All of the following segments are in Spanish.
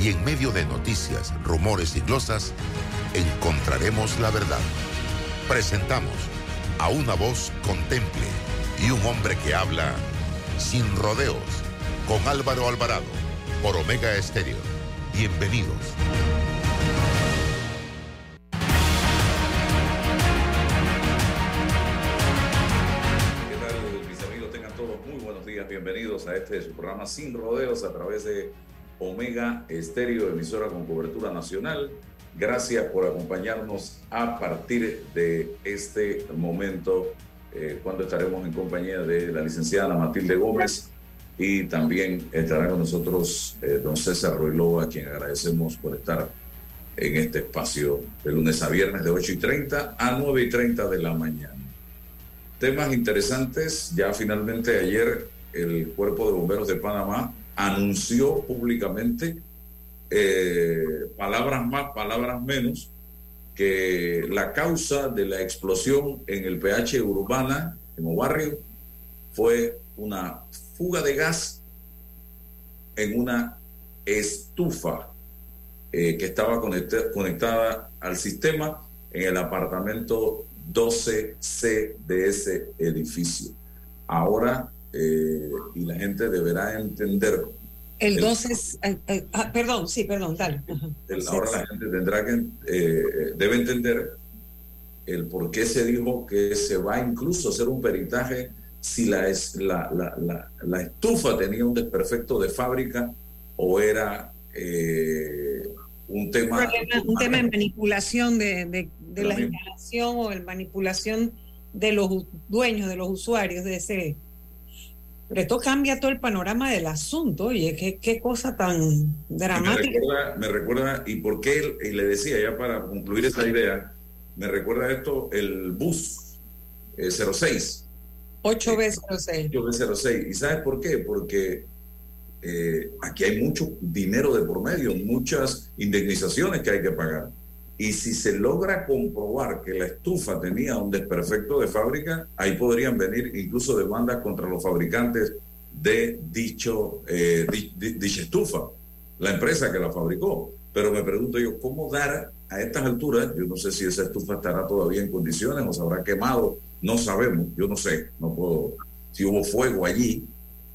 y en medio de noticias, rumores y glosas, encontraremos la verdad. Presentamos a una voz contemple y un hombre que habla sin rodeos con Álvaro Alvarado por Omega Estéreo. Bienvenidos. ¿Qué tal, mis amigos? Tengan todos muy buenos días. Bienvenidos a este su programa Sin Rodeos a través de Omega Estéreo, emisora con cobertura nacional. Gracias por acompañarnos a partir de este momento, eh, cuando estaremos en compañía de la licenciada Ana Matilde Gómez y también estará con nosotros eh, don César Ruiló, a quien agradecemos por estar en este espacio de lunes a viernes de 8 y 30 a 9 y 30 de la mañana. Temas interesantes, ya finalmente ayer el Cuerpo de Bomberos de Panamá anunció públicamente eh, palabras más, palabras menos, que la causa de la explosión en el PH Urbana, en barrio, fue una fuga de gas en una estufa eh, que estaba conecta- conectada al sistema en el apartamento 12C de ese edificio. Ahora, eh, y la gente deberá entender El El- 12 es, eh, eh, ah, perdón, sí, perdón, dale. El- ahora sí. la gente tendrá que, eh, debe entender el por qué se dijo que se va incluso a hacer un peritaje si la, es, la, la, la, la estufa tenía un desperfecto de fábrica o era eh, un tema... Un problema- un tema de manipulación de, de, de la instalación o de manipulación de los dueños, de los usuarios de ese. Pero esto cambia todo el panorama del asunto. Oye, qué, qué cosa tan Y me dramática. recuerda, me recuerda, y por qué, él- y le decía ya para concluir esa idea, me recuerda esto el bus eh, 06. 8 veces, no sé. Yo de 06. ¿Y sabes por qué? Porque eh, aquí hay mucho dinero de por medio, muchas indemnizaciones que hay que pagar. Y si se logra comprobar que la estufa tenía un desperfecto de fábrica, ahí podrían venir incluso demandas contra los fabricantes de dicho, eh, di- di- dicha estufa, la empresa que la fabricó. Pero me pregunto yo, ¿cómo dar a estas alturas? Yo no sé si esa estufa estará todavía en condiciones o se habrá quemado, no sabemos, yo no sé, no puedo, si hubo fuego allí,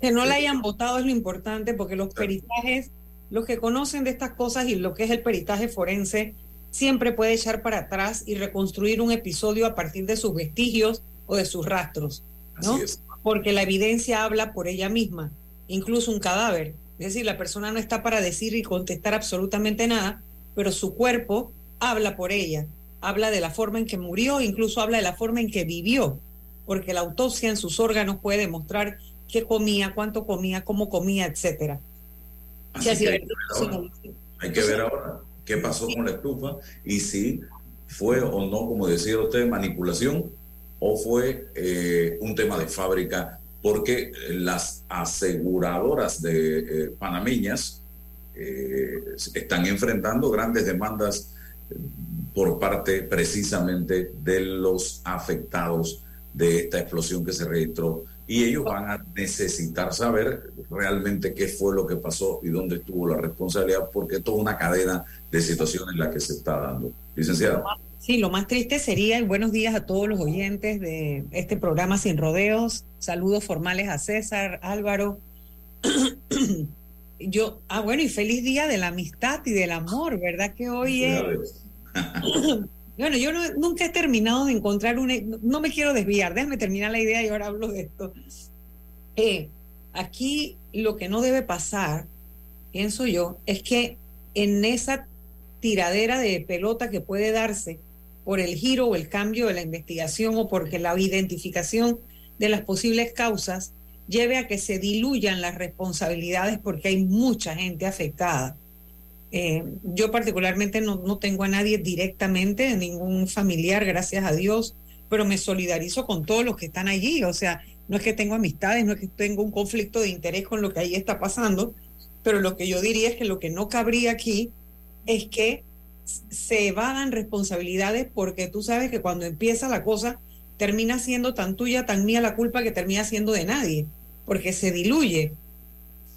Que no la hayan votado es lo importante porque los peritajes, los que conocen de estas cosas y lo que es el peritaje forense, siempre puede echar para atrás y reconstruir un episodio a partir de sus vestigios o de sus rastros, ¿no? Porque la evidencia habla por ella misma, incluso un cadáver. Es decir, la persona no está para decir y contestar absolutamente nada, pero su cuerpo habla por ella, habla de la forma en que murió, incluso habla de la forma en que vivió, porque la autopsia en sus órganos puede demostrar qué comía, cuánto comía, cómo comía, etcétera. Así Sí, así que hay es. que ver ahora. Hay que ver ahora qué pasó con la estufa y si fue o no, como decía usted, manipulación o fue eh, un tema de fábrica, porque las aseguradoras de eh, panameñas eh, están enfrentando grandes demandas por parte precisamente de los afectados de esta explosión que se registró y ellos van a necesitar saber realmente qué fue lo que pasó y dónde estuvo la responsabilidad, porque toda una cadena de situaciones en la que se está dando. Licenciado. Sí, lo más triste sería, y buenos días a todos los oyentes de este programa Sin Rodeos. Saludos formales a César, Álvaro. Yo, ah, bueno, y feliz día de la amistad y del amor, ¿verdad? Que hoy es. Bueno, yo no- nunca he terminado de encontrar una. no- No me quiero desviar, déjame terminar la idea y ahora hablo de esto. Eh, aquí lo que no debe pasar, pienso yo, es que en esa tiradera de pelota que puede darse por el giro o el cambio de la investigación o porque la identificación de las posibles causas lleve a que se diluyan las responsabilidades porque hay mucha gente afectada. Eh, yo particularmente no, no tengo a nadie directamente, ningún familiar, gracias a Dios, pero me solidarizo con todos los que están allí. O sea, no es que tengo amistades, no es que tengo un conflicto de interés con lo que ahí está pasando, pero lo que yo diría es que lo que no cabría aquí es que se evadan responsabilidades porque tú sabes que cuando empieza la cosa termina siendo tan tuya, tan mía la culpa que termina siendo de nadie, porque se diluye.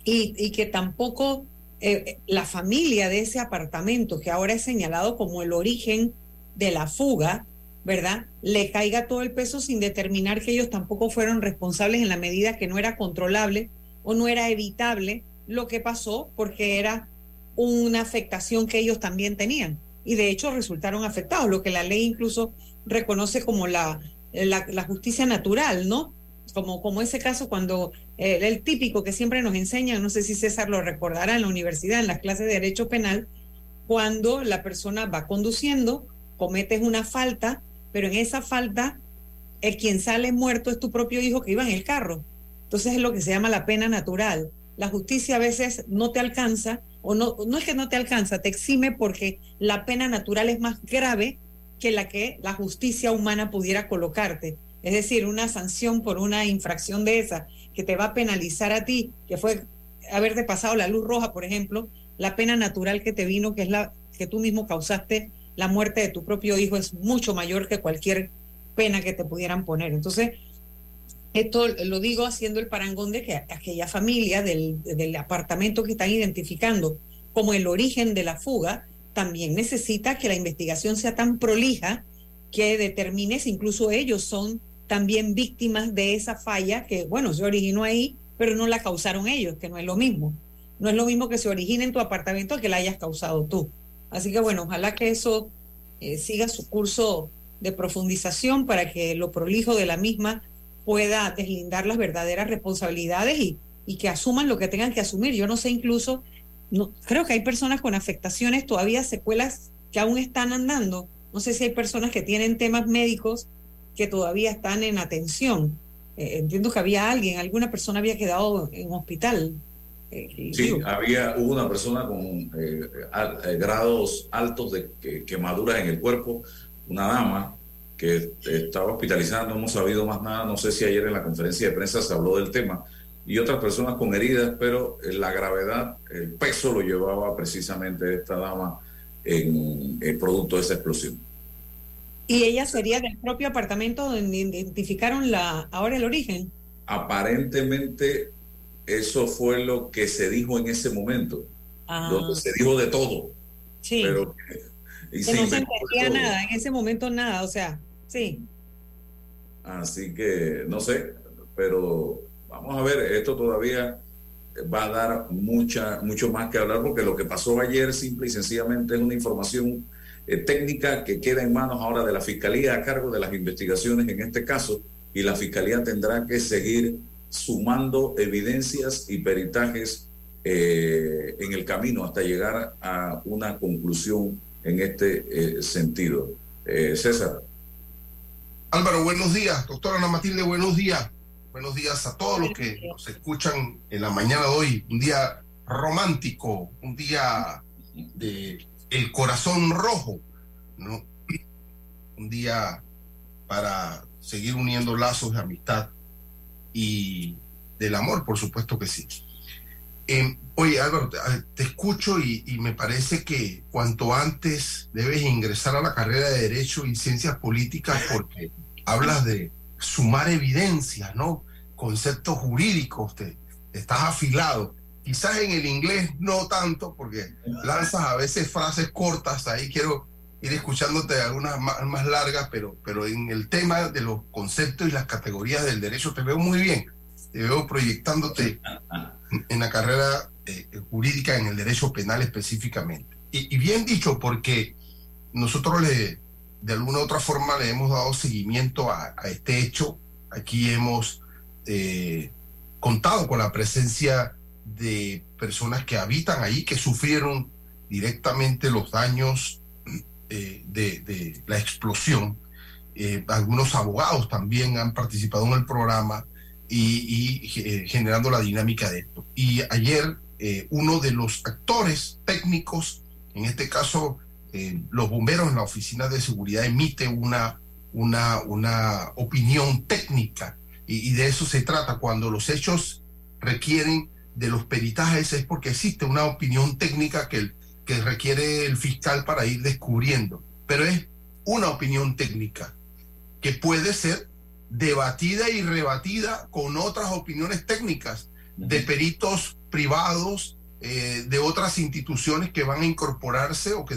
Y, y que tampoco eh, la familia de ese apartamento, que ahora es señalado como el origen de la fuga, ¿verdad? Le caiga todo el peso sin determinar que ellos tampoco fueron responsables en la medida que no era controlable o no era evitable lo que pasó porque era una afectación que ellos también tenían. Y de hecho resultaron afectados, lo que la ley incluso reconoce como la, la, justicia natural, ¿no? Como, como ese caso cuando el típico que siempre nos enseñan, no sé si César lo recordará en la universidad, en las clases de derecho penal, cuando la persona va conduciendo, cometes una falta, pero en esa falta el quien sale muerto es tu propio hijo que iba en el carro. Entonces es lo que se llama la pena natural. La justicia a veces no te alcanza, o no, no es que no te alcanza, te exime porque la pena natural es más grave que la que la justicia humana pudiera colocarte. Es decir, una sanción por una infracción de esa que te va a penalizar a ti, que fue haberte pasado la luz roja, por ejemplo, la pena natural que te vino, que es la que tú mismo causaste la muerte de tu propio hijo, es mucho mayor que cualquier pena que te pudieran poner. Entonces, esto lo digo haciendo el parangón de que aquella familia del, del apartamento que están identificando como el origen de la fuga, también necesita que la investigación sea tan prolija que determine si incluso ellos son también víctimas de esa falla que, bueno, se originó ahí, pero no la causaron ellos, que no es lo mismo. No es lo mismo que se origine en tu apartamento que la hayas causado tú. Así que, bueno, ojalá que eso eh, siga su curso de profundización para que lo prolijo de la misma pueda deslindar las verdaderas responsabilidades y, y que asuman lo que tengan que asumir. Yo no sé incluso no, creo que hay personas con afectaciones, todavía secuelas que aún están andando. No sé si hay personas que tienen temas médicos que todavía están en atención. Eh, entiendo que había alguien, alguna persona había quedado en hospital. Eh, sí, había, hubo una persona con eh, grados altos de quemaduras en el cuerpo, una dama que estaba hospitalizada, no hemos sabido más nada, no sé si ayer en la conferencia de prensa se habló del tema, y otras personas con heridas, pero eh, la gravedad, el peso lo llevaba precisamente esta dama en el producto de esa explosión. ¿Y ella sería del propio apartamento donde identificaron la, ahora el origen? Aparentemente eso fue lo que se dijo en ese momento, ah. donde se dijo de todo. Sí. Pero, y no se entendía nada, en ese momento nada, o sea, sí. Así que, no sé, pero Vamos a ver, esto todavía va a dar mucha, mucho más que hablar porque lo que pasó ayer simple y sencillamente es una información eh, técnica que queda en manos ahora de la Fiscalía a cargo de las investigaciones en este caso y la Fiscalía tendrá que seguir sumando evidencias y peritajes eh, en el camino hasta llegar a una conclusión en este eh, sentido. César. Álvaro, buenos días. Doctora Ana Matilde, buenos días. Buenos días a todos los que nos escuchan en la mañana de hoy. Un día romántico, un día de el corazón rojo, ¿no? Un día para seguir uniendo lazos de amistad y del amor, por supuesto que sí. Eh, oye, Álvaro, te, escucho y, y, me parece que cuanto antes debes ingresar a la carrera de Derecho y Ciencias Políticas porque hablas de sumar evidencias, ¿no? conceptos jurídicos, te, estás afilado. Quizás en el inglés no tanto, porque lanzas a veces frases cortas, ahí quiero ir escuchándote algunas más, largas, pero, pero en el tema de los conceptos y las categorías del derecho te veo muy bien, te veo proyectándote en la carrera eh, jurídica en el derecho penal específicamente. Y, bien dicho, porque nosotros le, de alguna u otra forma le hemos dado seguimiento a, a este hecho, aquí hemos eh, contado con la presencia de personas que habitan ahí, que sufrieron directamente los daños eh, de, la explosión. Eh, algunos abogados también han participado en el programa y, generando la dinámica de esto. Y ayer uno de los actores técnicos En este caso, eh, los bomberos en la oficina de seguridad emiten una, una, una opinión técnica y, de eso se trata. Cuando los hechos requieren de los peritajes es porque existe una opinión técnica que, que requiere el fiscal para ir descubriendo. Pero es una opinión técnica que puede ser debatida y rebatida con otras opiniones técnicas de peritos privados, eh, de otras instituciones que van a incorporarse o, que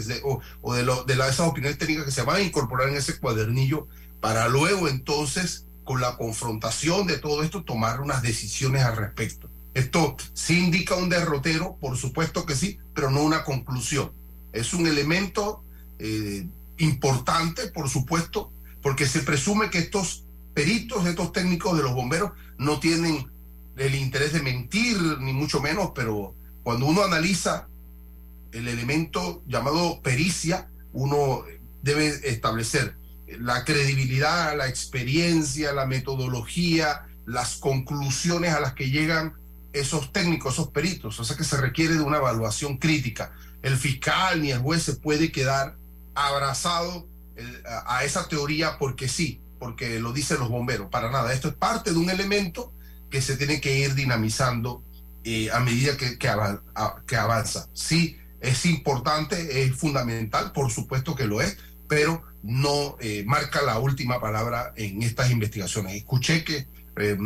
o, de, lo, de esas opiniones técnicas que se van a incorporar en ese cuadernillo para luego entonces con la confrontación de todo esto tomar unas decisiones al respecto. Esto sí indica un derrotero, por supuesto que sí, pero no una conclusión. Es un elemento eh, importante, por supuesto, porque se presume que estos peritos, estos técnicos de los bomberos no tienen el interés de mentir, ni mucho menos, pero cuando uno analiza el elemento llamado pericia, uno debe establecer la credibilidad, la experiencia, la metodología, las conclusiones a las que llegan esos técnicos, esos peritos. O sea que se requiere de una evaluación crítica. El fiscal ni el juez se puede quedar abrazado a esa teoría porque sí, porque lo dicen los bomberos. Para nada. Esto es parte de un elemento que se tiene que ir dinamizando eh, a medida que, que, avanza. Sí, es importante, es fundamental, por supuesto que lo es, pero no eh, marca la última palabra en estas investigaciones. Escuché que eh,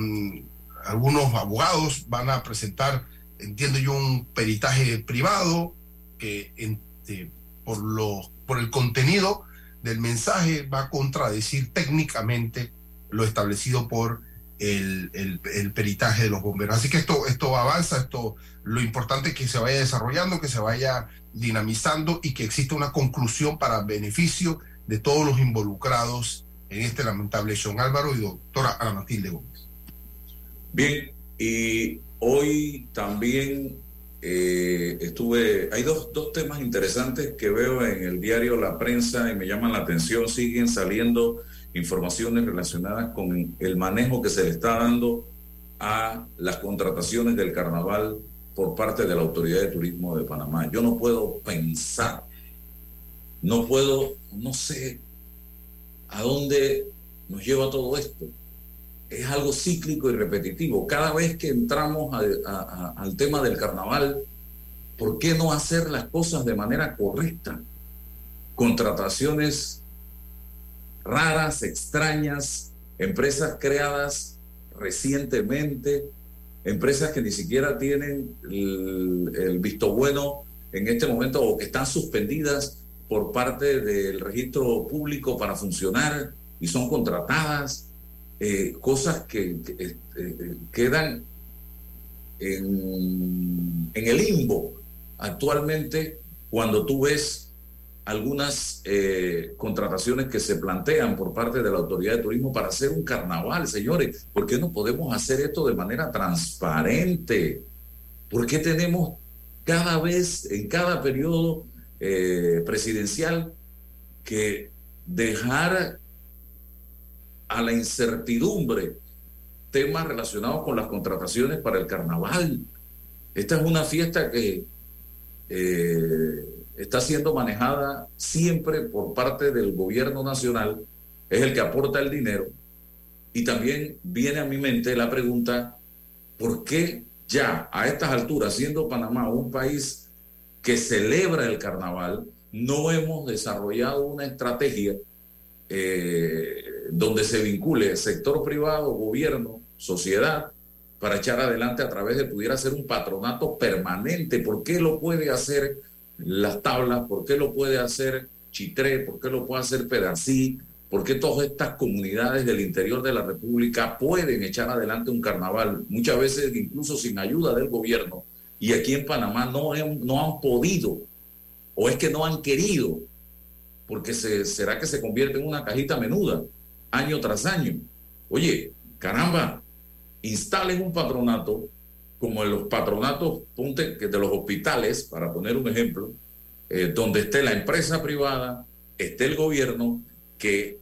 algunos abogados van a presentar, entiendo yo, un peritaje privado que por, lo, por el contenido del mensaje va a contradecir técnicamente lo establecido por el, el, peritaje de los bomberos. Así que esto, esto avanza, esto, lo importante es que se vaya desarrollando, que se vaya dinamizando y que exista una conclusión para beneficio de todos los involucrados en este lamentable hecho. Álvaro y doctora Ana Matilde Gómez. Bien, y hoy también eh, estuve, hay dos, dos temas interesantes que veo en el diario La Prensa y me llaman la atención, siguen saliendo informaciones relacionadas con el manejo que se le está dando a las contrataciones del carnaval por parte de la Autoridad de Turismo de Panamá. Yo no puedo pensar, no puedo, no sé a dónde nos lleva todo esto. Es algo cíclico y repetitivo. Cada vez que entramos al tema del carnaval, ¿por qué no hacer las cosas de manera correcta? Contrataciones raras, extrañas, empresas creadas recientemente, empresas que ni siquiera tienen el, visto bueno en este momento o que están suspendidas por parte del registro público para funcionar y son contratadas, eh, cosas que, eh, eh, quedan en, el limbo actualmente cuando tú ves algunas contrataciones que se plantean por parte de la Autoridad de Turismo para hacer un carnaval, señores. ¿Por qué no podemos hacer esto de manera transparente? ¿Por qué tenemos cada vez, en cada periodo presidencial, que dejar a la incertidumbre temas relacionados con las contrataciones para el carnaval? Esta es una fiesta que... Eh, está siendo manejada siempre por parte del gobierno nacional, es el que aporta el dinero. Y también viene a mi mente la pregunta, ¿por qué ya a estas alturas, siendo Panamá un país que celebra el carnaval, no hemos desarrollado una estrategia eh, donde se vincule sector privado, gobierno, sociedad, para echar adelante a través de pudiera ser un patronato permanente? ¿Por qué lo puede hacer las tablas, por qué lo puede hacer Chitré, por qué lo puede hacer Pedací, por qué todas estas comunidades del interior de la República pueden echar adelante un carnaval, muchas veces incluso sin ayuda del gobierno, y aquí en Panamá no, no han podido, o es que no han querido, porque se, será que se convierte en una cajita menuda, año tras año. Oye, caramba, instalen un patronato como en los patronatos de los hospitales, para poner un ejemplo, eh, donde esté la empresa privada, esté el gobierno, que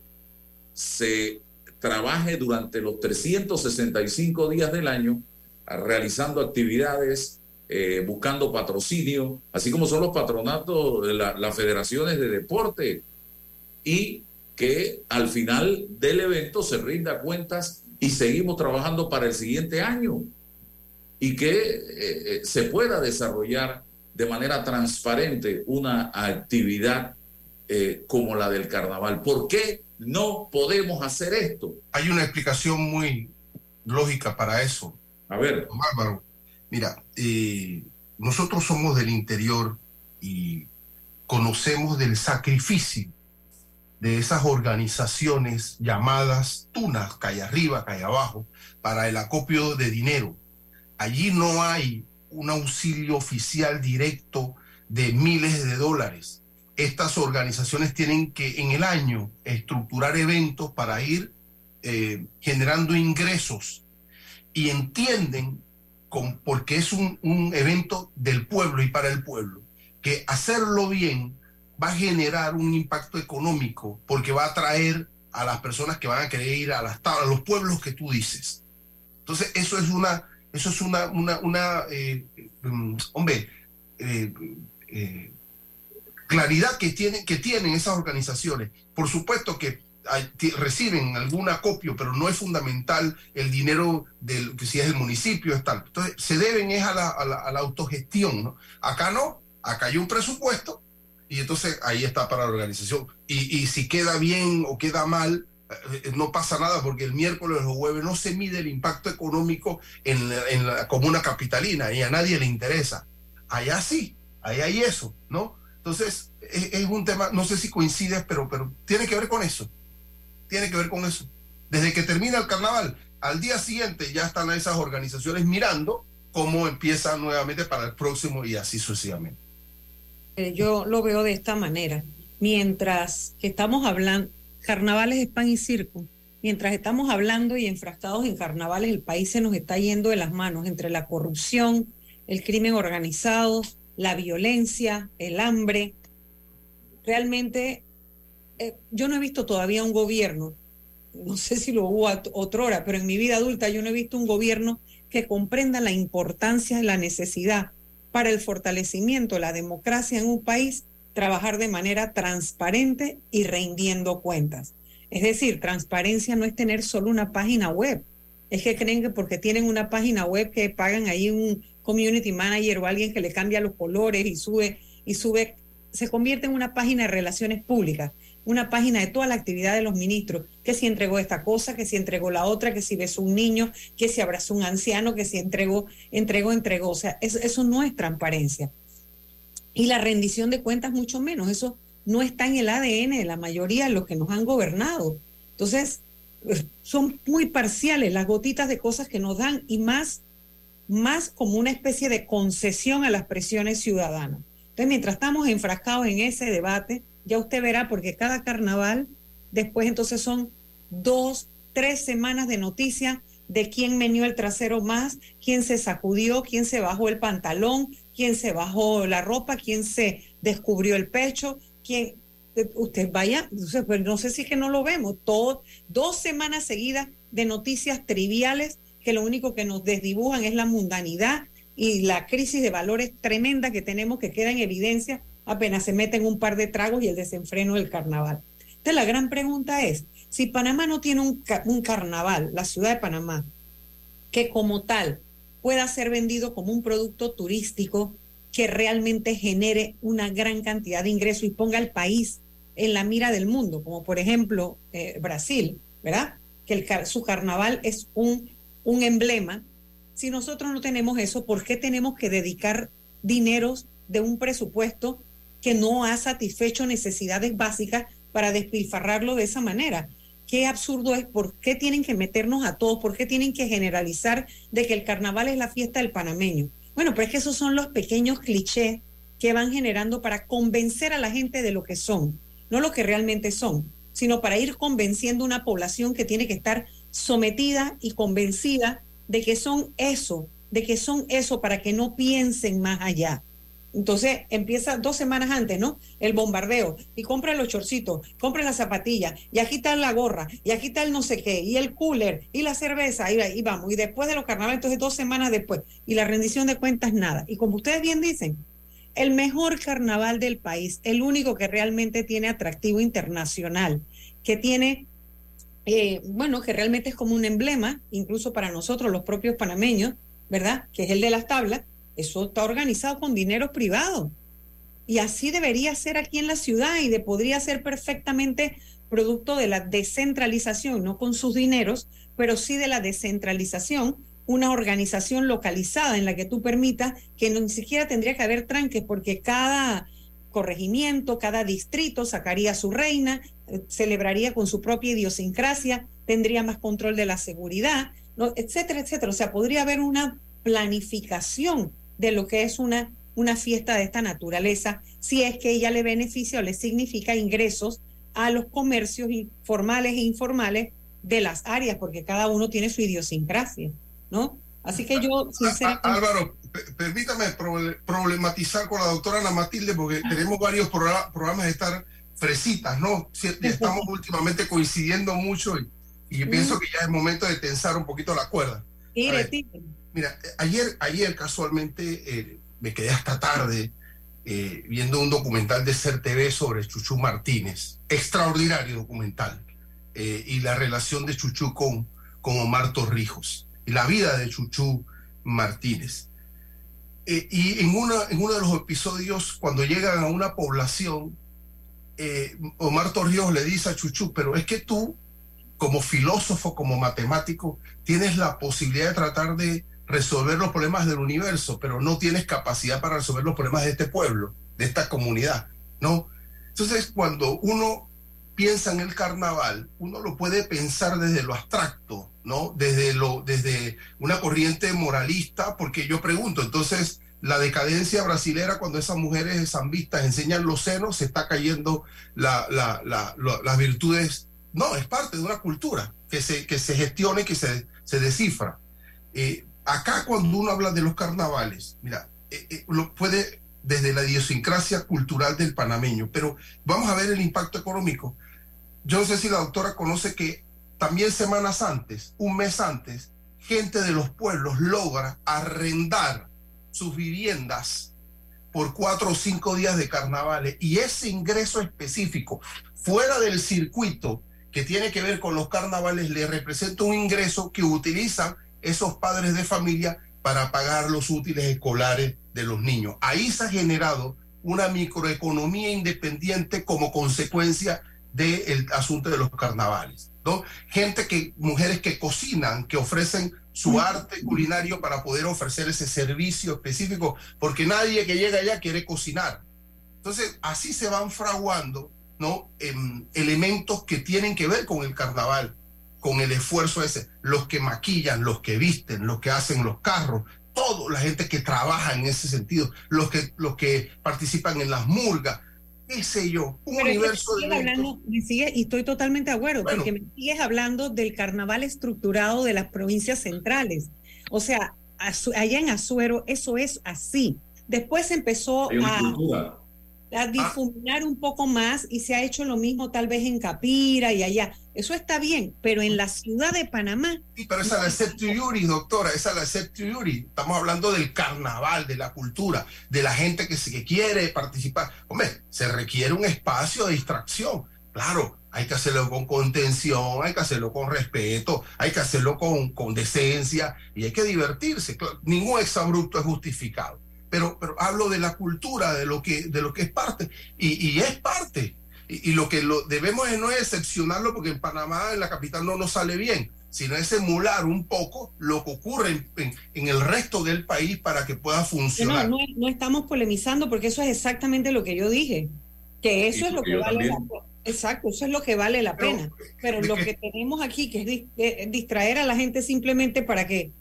se trabaje durante los 365 días del año realizando actividades eh, buscando patrocinio, así como son los patronatos, de las federaciones de deporte, y que al final del evento se rinda cuentas y seguimos trabajando para el siguiente año y que eh, eh, se pueda desarrollar de manera transparente una actividad como la del carnaval. ¿Por qué no podemos hacer esto? Hay una explicación muy lógica para eso. A ver. Bárbaro, mira, eh, nosotros somos del interior y conocemos del sacrificio de esas organizaciones llamadas tunas, calle arriba, calle abajo, para el acopio de dinero. Allí no hay un auxilio oficial directo de miles de dólares. Estas organizaciones tienen que en el año estructurar eventos para ir eh, generando ingresos y entienden, con, porque es un, evento del pueblo y para el pueblo, que hacerlo bien va a generar un impacto económico porque va a atraer a las personas que van a querer ir a, las, a los pueblos que tú dices. Entonces, eso es una, eso es una, una, eh, mm, hombre, eh, claridad que tienen, que tienen esas organizaciones. Por supuesto que reciben algún acopio, pero no es fundamental el dinero del que si es el municipio, es. Entonces, se deben es a la, a la, autogestión, ¿no? Acá no, acá hay un presupuesto y entonces ahí está para la organización. Y, y si queda bien o queda mal, eh, no pasa nada porque el miércoles o jueves no se mide el impacto económico en la, en la comuna capitalina y a nadie le interesa. Allá sí, allá hay eso, ¿no? Entonces, es, es un tema, no sé si coincides, pero, pero tiene que ver con eso tiene que ver con eso. Desde que termina el carnaval, al día siguiente ya están esas organizaciones mirando cómo empieza nuevamente para el próximo y así sucesivamente. Eh, yo lo veo de esta manera. Mientras estamos hablando, carnavales es pan y circo. Mientras estamos hablando y enfrascados en carnavales, el país se nos está yendo de las manos entre la corrupción, el crimen organizado, la violencia, el hambre. Realmente eh, yo no he visto todavía un gobierno, no sé si lo hubo otrora, pero en mi vida adulta yo no he visto un gobierno que comprenda la importancia y la necesidad para el fortalecimiento de la democracia en un país trabajar de manera transparente y rindiendo cuentas. Es decir, transparencia no es tener solo una página web. Es que creen que porque tienen una página web que pagan ahí un community manager o alguien que le cambia los colores y sube y sube, se convierte en una página de relaciones públicas una página de toda la actividad de los ministros, que si entregó esta cosa, que si entregó la otra, que si besó un niño, que si abrazó un anciano, que si entregó, entregó, entregó. O sea, eso, no es transparencia. Y la rendición de cuentas mucho menos. Eso no está en el ADN de la mayoría de los que nos han gobernado. Entonces, pues, son muy parciales las gotitas de cosas que nos dan y más, más como una especie de concesión a las presiones ciudadanas. Entonces, mientras estamos enfrascados en ese debate, ya usted verá, porque cada carnaval, después entonces son dos, tres semanas de noticias de quién menió el trasero más, quién se sacudió, quién se bajó el pantalón, quién se bajó la ropa, quién se descubrió el pecho, quién... Usted vaya, pues, no sé si es que no lo vemos, todo, dos semanas seguidas de noticias triviales que lo único que nos desdibujan es la mundanidad y la crisis de valores tremenda que tenemos que queda en evidencia apenas se meten un par de tragos y el desenfreno del carnaval. Entonces la gran pregunta es, si Panamá no tiene un, un carnaval, la ciudad de Panamá, que como tal pueda ser vendido como un producto turístico que realmente genere una gran cantidad de ingresos y ponga al país en la mira del mundo, como por ejemplo eh, Brasil, ¿verdad? Que su carnaval es un, un emblema. Si nosotros no tenemos eso, ¿por qué tenemos que dedicar dineros de un presupuesto que no ha satisfecho necesidades básicas para despilfarrarlo de esa manera. Qué absurdo es, ¿por qué tienen que meternos a todos? ¿Por qué tienen que generalizar de que el carnaval es la fiesta del panameño? Bueno, pero es que esos son los pequeños clichés que van generando para convencer a la gente de lo que son, no lo que realmente son, sino para ir convenciendo una población que tiene que estar sometida y convencida de que son eso, de que son eso para que no piensen más allá. Entonces empieza dos semanas antes, ¿no? El bombardeo. Y compra los chorcitos, compra las zapatillas, y aquí está la gorra, y aquí está el no sé qué, y el cooler, y la cerveza, y, y vamos. Y después de los carnavales, entonces dos semanas después. Y la rendición de cuentas, nada. Y como ustedes bien dicen, el mejor carnaval del país, el único que realmente tiene atractivo internacional, que tiene, eh, bueno, que realmente es como un emblema, incluso para nosotros, los propios panameños, ¿verdad? Que es el de las tablas eso está organizado con dinero privado. Y así debería ser aquí en la ciudad y de, podría ser perfectamente producto de la descentralización, no con sus dineros, pero sí de la descentralización, una organización localizada en la que tú permitas que no, ni siquiera tendría que haber tranques porque cada corregimiento, cada distrito sacaría su reina, eh, celebraría con su propia idiosincrasia, tendría más control de la seguridad, etcétera, etcétera. O sea, podría haber una planificación de lo que es una, una fiesta de esta naturaleza, si es que ella le beneficia o le significa ingresos a los comercios formales e informales de las áreas, porque cada uno tiene su idiosincrasia, ¿no? Así que yo, sinceramente... Álvaro, permítame problematizar con la doctora Ana Matilde, porque ah. tenemos varios programas de estar fresitas, ¿no? Estamos últimamente coincidiendo mucho y, y pienso que ya es momento de tensar un poquito la cuerda. Mira, ayer, ayer casualmente eh, me quedé hasta tarde eh, viendo un documental de CERTV sobre Chuchu Martínez, extraordinario documental, eh, y la relación de Chuchu con, Omar Torrijos, y la vida de Chuchu Martínez. y en, una, en uno de los episodios, cuando llegan a una población, Omar Torrijos le dice a Chuchu, pero es que tú, como filósofo, como matemático, tienes la posibilidad de tratar de resolver los problemas del universo, pero no tienes capacidad para resolver los problemas de este pueblo, de esta comunidad, ¿no? Entonces, cuando uno piensa en el carnaval, uno lo puede pensar desde lo abstracto, ¿no? Desde, lo, desde una corriente moralista, porque yo pregunto, entonces, la decadencia brasilera, cuando esas mujeres zambistas enseñan los senos, se está cayendo la, las virtudes. No, es parte de una cultura que se, que se gestiona que se, se descifra. Eh, acá cuando uno habla de los carnavales, mira, eh, eh, lo puede desde la idiosincrasia cultural del panameño, pero vamos a ver el impacto económico. Yo no sé si la doctora conoce que también semanas antes, un mes antes, gente de los pueblos logra arrendar sus viviendas por cuatro o cinco días de carnavales y ese ingreso específico fuera del circuito que tiene que ver con los carnavales le representa un ingreso que utilizan esos padres de familia para pagar los útiles escolares de los niños. Ahí se ha generado una microeconomía independiente como consecuencia del asunto de los carnavales. ¿no? Gente que, mujeres que cocinan, que ofrecen su arte culinario para poder ofrecer ese servicio específico, porque nadie que llega allá quiere cocinar. Entonces, así se van fraguando ¿no? Em, elementos que tienen que ver con el carnaval con el esfuerzo ese, los que maquillan, los que visten, los que hacen los carros, toda la gente que trabaja en ese sentido, los que, los que participan en las murgas, qué sé yo, un universo de... Hablando, sigue, y estoy totalmente de acuerdo, porque me sigues hablando del carnaval estructurado de las provincias centrales. O sea, allá en Azuero eso es así. Después empezó a, a difuminar un poco más y se ha hecho lo mismo tal vez en Capira y allá eso está bien, pero en la ciudad de Panamá. Sí, pero esa es la Yuri, doctora, esa es la Yuri. Estamos hablando del carnaval, de la cultura, de la gente que, que quiere participar. Hombre, se requiere un espacio de distracción. Claro, hay que hacerlo con contención, hay que hacerlo con respeto, hay que hacerlo con, con decencia y hay que divertirse. Ningún exabrupto es justificado. Pero, pero hablo de la cultura, de lo que, de lo que es parte, y, y es parte y, lo que lo debemos es no excepcionarlo porque en Panamá, en la capital, no nos sale bien, sino es emular un poco lo que ocurre en, el resto del país para que pueda funcionar. No, no, estamos polemizando porque eso es exactamente lo que yo dije, que eso es lo que vale la pena. Exacto, eso es lo que vale la pena. Pero lo que... tenemos aquí, que es distraer a la gente simplemente para que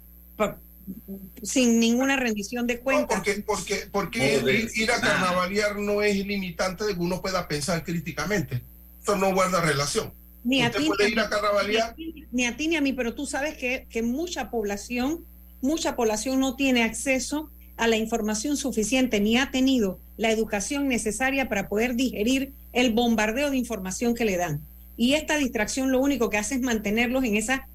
sin ninguna rendición de cuentas. porque porque, porque ir, a carnavalear no es limitante de que uno pueda pensar críticamente. Eso no guarda relación. Ni a, ti, puede ir a carnavalear? Ni, a ti ni a mí, pero tú sabes que, que mucha población, mucha población no tiene acceso a la información suficiente ni ha tenido la educación necesaria para poder digerir el bombardeo de información que le dan. Y esta distracción lo único que hace es mantenerlos en esa,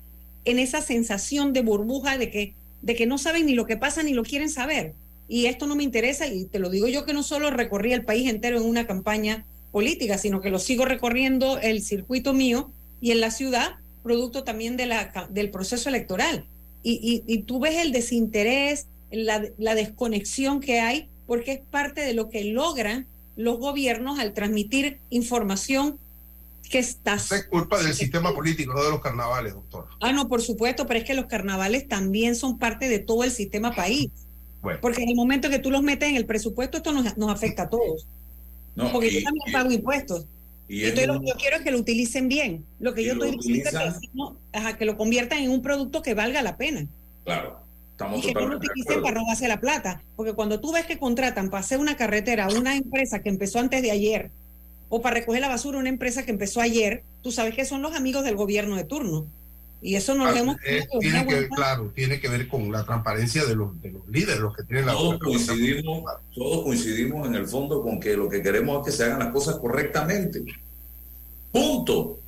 en esa sensación de burbuja de que, de que no saben ni lo que pasa ni lo quieren saber. Y esto no me interesa, y te lo digo yo que no solo recorrí el país entero en una campaña política, sino que lo sigo recorriendo el circuito mío y en la ciudad, producto también de la, del proceso electoral. Y, y, tú ves el desinterés, la, la desconexión que hay, porque es parte de lo que logran los gobiernos al transmitir información que está... Es culpa del sistema político, no de los carnavales, doctor. Ah, no, por supuesto, pero es que los carnavales también son parte de todo el sistema país. Porque en el momento que tú los metes en el presupuesto, esto nos, nos afecta a todos. No, porque yo también pago impuestos. Y Entonces, lo que yo quiero es que lo utilicen bien. Lo que yo estoy diciendo es que, que lo conviertan en un producto que valga la pena. Claro. Estamos y que no lo utilicen para robarse la plata. Porque cuando tú ves que contratan para hacer una carretera a una empresa que empezó antes de ayer, o para recoger la basura una empresa que empezó ayer, tú sabes que son los amigos del gobierno de turno. Y eso no lo hemos tiene que Claro, tiene que ver con la transparencia de los, de los líderes, los que tienen la todos coincidimos, todos coincidimos en el fondo con que lo que queremos es que se hagan las cosas correctamente. Punto.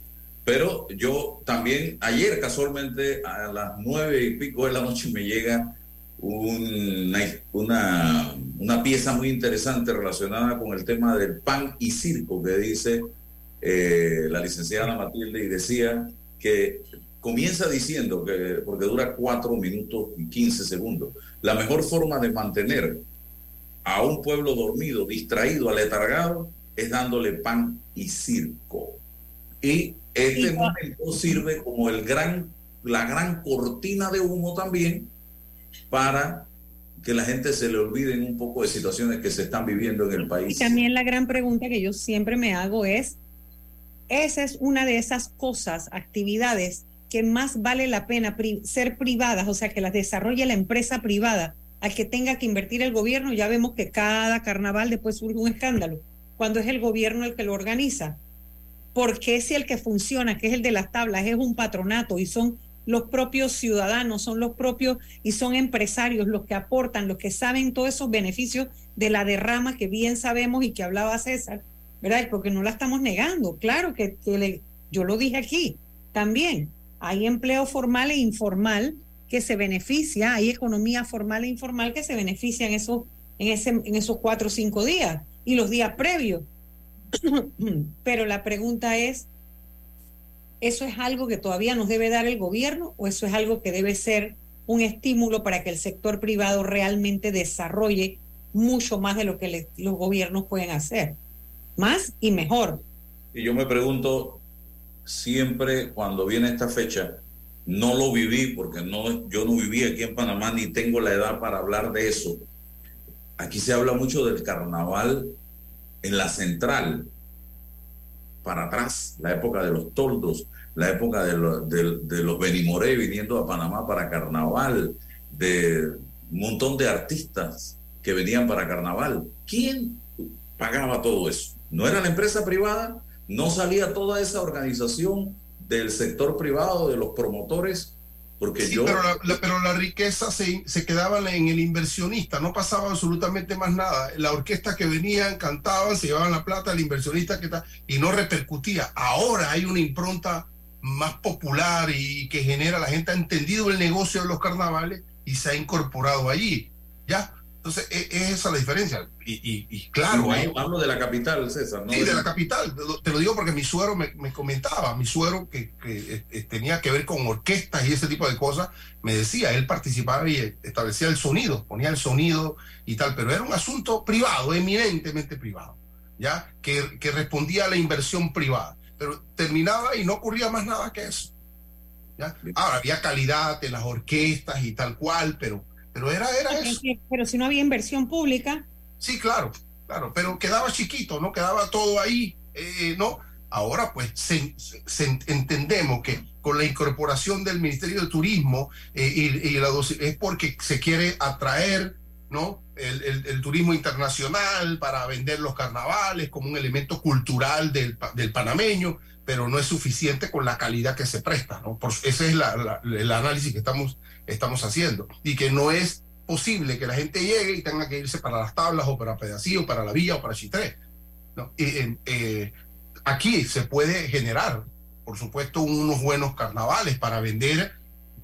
Pero yo también, ayer casualmente a las nueve y pico de la noche me llega una, una, una pieza muy interesante relacionada con el tema del pan y circo que dice eh, la licenciada Matilde y decía que comienza diciendo que, porque dura cuatro minutos y quince segundos, la mejor forma de mantener a un pueblo dormido, distraído, aletargado, es dándole pan y circo. Y este momento sirve como el gran, la gran cortina de humo también para que la gente se le olviden un poco de situaciones que se están viviendo en el país. Y también la gran pregunta que yo siempre me hago es, esa es una de esas cosas, actividades que más vale la pena ser privadas, o sea, que las desarrolle la empresa privada, al que tenga que invertir el gobierno, ya vemos que cada carnaval después surge un escándalo, cuando es el gobierno el que lo organiza. Porque si el que funciona, que es el de las tablas, es un patronato y son los propios ciudadanos, son los propios y son empresarios los que aportan, los que saben todos esos beneficios de la derrama que bien sabemos y que hablaba César, ¿verdad? Porque no la estamos negando. Claro que, yo lo dije aquí también hay empleo formal e informal que se beneficia, hay economía formal e informal que se beneficia en esos, en ese, en esos cuatro o cinco días y los días previos. Pero la pregunta es, ¿eso es algo que todavía nos debe dar el gobierno o eso es algo que debe ser un estímulo para que el sector privado realmente desarrolle mucho más de lo que los gobiernos pueden hacer? Más y mejor. Y yo me pregunto, siempre cuando viene esta fecha, no lo viví porque no, yo no viví aquí en Panamá ni tengo la edad para hablar de eso. Aquí se habla mucho del carnaval en la central, para atrás, la época de los toldos, la época de, de los Benimoré viniendo a Panamá para carnaval, de un montón de artistas que venían para carnaval. ¿Quién pagaba todo eso? ¿No era la empresa privada? no salía toda esa organización del sector privado, de los promotores, porque yo... Pero la, pero la riqueza se, se, quedaba en el inversionista, no pasaba absolutamente más nada. La orquesta que venían, cantaban, se llevaban la plata, el inversionista que está, y no repercutía. Ahora hay una impronta más popular y que genera, la gente ha entendido el negocio de los carnavales y se ha incorporado allí. ¿Ya? Entonces, e, es, esa la diferencia. Y, claro. hablo de la capital, César. ¿no? Sí, de la capital. Te lo digo porque mi suero me, comentaba, mi suero que, que, tenía que ver con orquestas y ese tipo de cosas, me decía, él participaba y establecía el sonido, ponía el sonido y tal, pero era un asunto privado, eminentemente privado, ¿ya? Que, que respondía a la inversión privada. Pero terminaba y no ocurría más nada que eso. ¿ya? Ahora, había calidad en las orquestas y tal cual, pero pero era, era eso. Pero si no había inversión pública. Sí, claro, claro, pero quedaba chiquito, ¿no? Quedaba todo ahí, eh, ¿no? Ahora pues se, entendemos que con la incorporación del Ministerio de Turismo eh, y, la es porque se quiere atraer, ¿no? El, el, turismo internacional para vender los carnavales como un elemento cultural del, del panameño, pero no es suficiente con la calidad que se presta, ¿no? Ese es el análisis que estamos estamos haciendo y que no es posible que la gente llegue y tenga que irse para las tablas o para Pedacillo, para la Villa o para Chitré. ¿no? Eh, aquí se puede generar, por supuesto, unos buenos carnavales para vender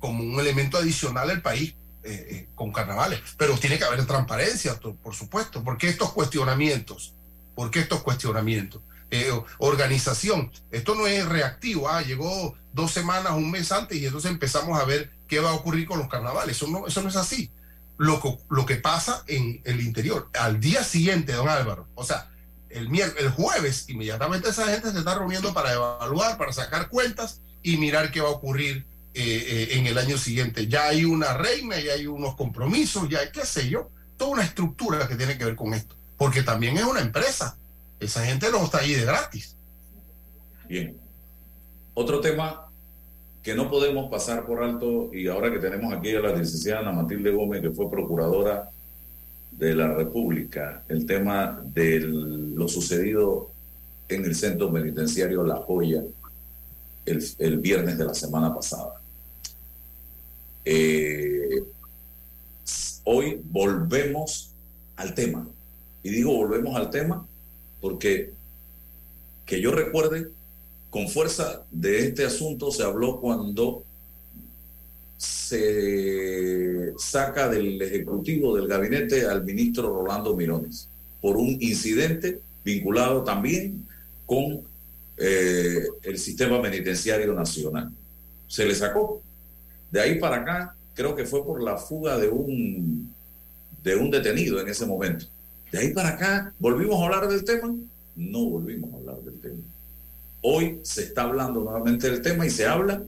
como un elemento adicional al país eh, eh, con carnavales. Pero tiene que haber transparencia, por supuesto. porque estos cuestionamientos? ¿Por qué estos cuestionamientos? Eh, organización. Esto no es reactivo. Ah, llegó dos semanas, un mes antes y entonces empezamos a ver qué va a ocurrir con los carnavales. Eso no, eso no es así. Lo que, lo que pasa en el interior. Al día siguiente, don Álvaro, o sea, el, el jueves, inmediatamente esa gente se está reuniendo para evaluar, para sacar cuentas y mirar qué va a ocurrir eh, eh, en el año siguiente. Ya hay una reina, ya hay unos compromisos, ya hay, qué sé yo, toda una estructura que tiene que ver con esto. Porque también es una empresa. Esa gente no está ahí de gratis. Bien. Otro tema que no podemos pasar por alto, y ahora que tenemos aquí a la licenciada Matilde Gómez, que fue procuradora de la República, el tema de lo sucedido en el centro penitenciario La Joya el, el viernes de la semana pasada. Eh, hoy volvemos al tema. Y digo volvemos al tema porque que yo recuerde, con fuerza de este asunto se habló cuando se saca del Ejecutivo del gabinete al ministro Rolando Mirones por un incidente vinculado también con eh, el sistema penitenciario nacional. Se le sacó. De ahí para acá, creo que fue por la fuga de un, de un detenido en ese momento. De ahí para acá, ¿volvimos a hablar del tema? No volvimos a hablar del tema. Hoy se está hablando nuevamente del tema y se habla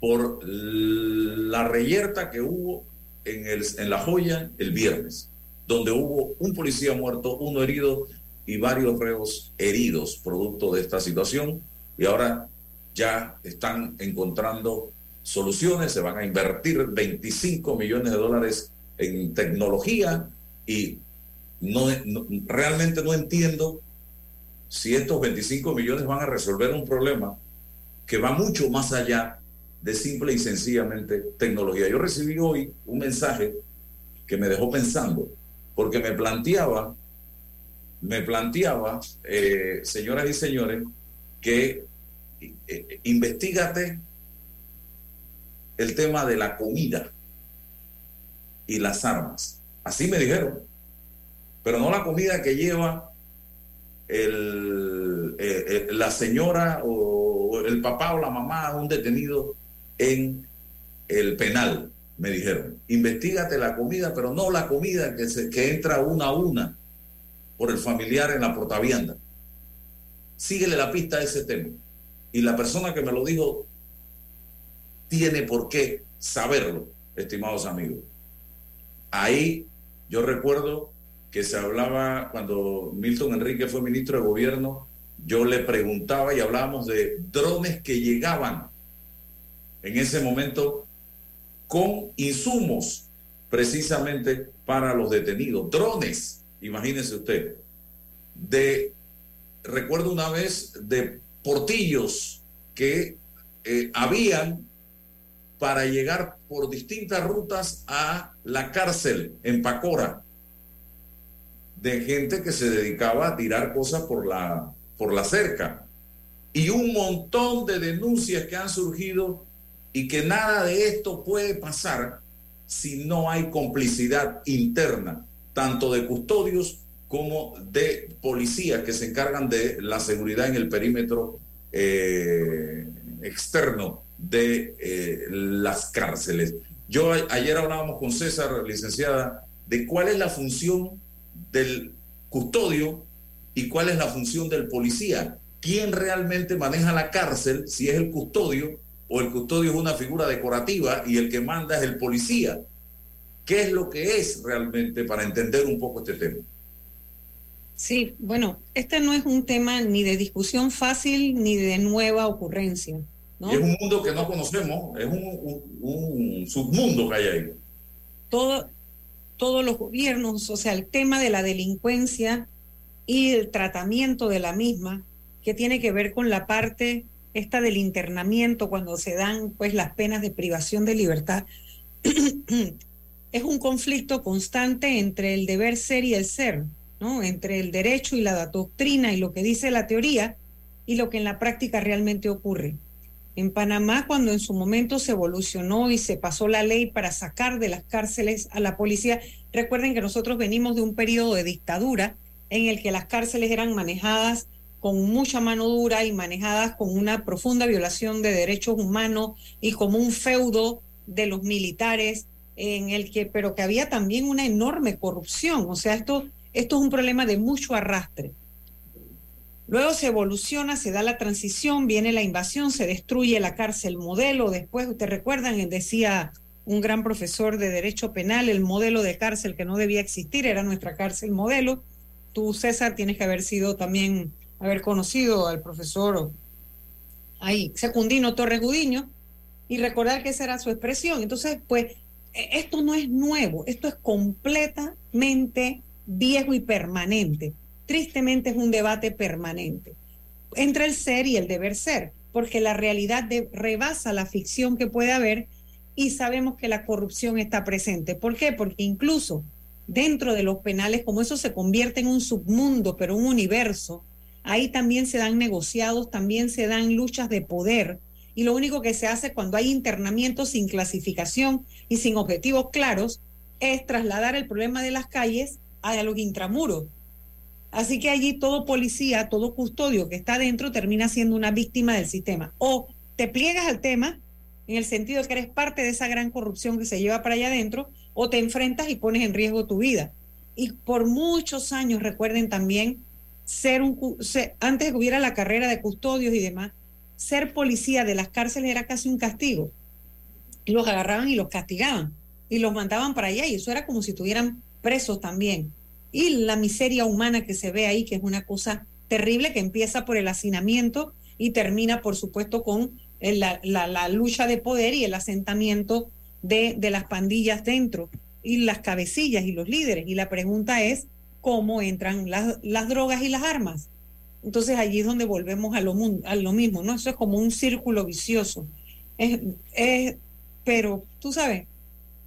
por la reyerta que hubo en, el, en La Joya el viernes, donde hubo un policía muerto, uno herido y varios reos heridos producto de esta situación. Y ahora ya están encontrando soluciones, se van a invertir 25 millones de dólares en tecnología y no, realmente no entiendo si estos 25 millones van a resolver un problema que va mucho más allá de simple y sencillamente tecnología. Yo recibí hoy un mensaje que me dejó pensando, porque me planteaba, me planteaba, eh, señoras y señores, que eh, investigate el tema de la comida y las armas. Así me dijeron pero no la comida que lleva el, eh, eh, la señora o el papá o la mamá de un detenido en el penal, me dijeron. Investígate la comida, pero no la comida que, se, que entra una a una por el familiar en la portavienda. Síguele la pista a ese tema. Y la persona que me lo dijo tiene por qué saberlo, estimados amigos. Ahí yo recuerdo que se hablaba cuando Milton Enrique fue ministro de gobierno, yo le preguntaba y hablábamos de drones que llegaban en ese momento con insumos precisamente para los detenidos. Drones, imagínese usted. De, recuerdo una vez de portillos que eh, habían para llegar por distintas rutas a la cárcel en Pacora de gente que se dedicaba a tirar cosas por la, por la cerca. Y un montón de denuncias que han surgido y que nada de esto puede pasar si no hay complicidad interna, tanto de custodios como de policías que se encargan de la seguridad en el perímetro eh, externo de eh, las cárceles. Yo ayer hablábamos con César, licenciada, de cuál es la función del custodio y cuál es la función del policía. ¿Quién realmente maneja la cárcel? Si es el custodio o el custodio es una figura decorativa y el que manda es el policía. ¿Qué es lo que es realmente para entender un poco este tema? Sí, bueno, este no es un tema ni de discusión fácil ni de nueva ocurrencia. es un mundo que no conocemos, es un, un submundo que hay ahí. Todo, todos los gobiernos, o sea, el tema de la delincuencia y el tratamiento de la misma, que tiene que ver con la parte esta del internamiento cuando se dan pues las penas de privación de libertad. es un conflicto constante entre el deber ser y el ser, ¿no? Entre el derecho y la doctrina y lo que dice la teoría y lo que en la práctica realmente ocurre. En Panamá, cuando en su momento se evolucionó y se pasó la ley para sacar de las cárceles a la policía, recuerden que nosotros venimos de un periodo de dictadura en el que las cárceles eran manejadas con mucha mano dura y manejadas con una profunda violación de derechos humanos y como un feudo de los militares en el que pero que había también una enorme corrupción, o sea, esto esto es un problema de mucho arrastre. Luego se evoluciona, se da la transición, viene la invasión, se destruye la cárcel modelo. Después, ustedes recuerdan, decía un gran profesor de Derecho Penal, el modelo de cárcel que no debía existir era nuestra cárcel modelo. Tú, César, tienes que haber sido también, haber conocido al profesor ahí, Secundino Torres Gudiño, y recordar que esa era su expresión. Entonces, pues, e, esto no es nuevo, esto es completamente viejo y permanente tristemente es un debate permanente entre el ser y el deber ser, porque la realidad rebasa la ficción que puede haber y sabemos que la corrupción está presente. ¿Por qué? Porque incluso dentro de los penales, como eso se convierte en un submundo, pero un universo, ahí también se dan negociados, también se dan luchas de poder. Y lo único que se hace cuando hay internamiento sin clasificación y sin objetivos claros es trasladar el problema de las calles a los intramuros Así que allí todo policía, todo custodio que está adentro termina siendo una víctima del sistema. O te pliegas al tema en el sentido de que eres parte de esa gran corrupción que se lleva para allá adentro, o te enfrentas y pones en riesgo tu vida. Y por muchos años, recuerden también, ser un, antes de que hubiera la carrera de custodios y demás, ser policía de las cárceles era casi un castigo. Los agarraban y los castigaban y los mandaban para allá y eso era como si estuvieran presos también y la miseria humana que se ve ahí, que es una cosa terrible que empieza por el hacinamiento y termina, por supuesto, con la, la, lucha de poder y el asentamiento de, de, las pandillas dentro y las cabecillas y los líderes. Y la pregunta es cómo entran las, las drogas y las armas. Entonces allí es donde volvemos a lo, a lo mismo, ¿no? Eso es como un círculo vicioso. Es, es, pero tú sabes,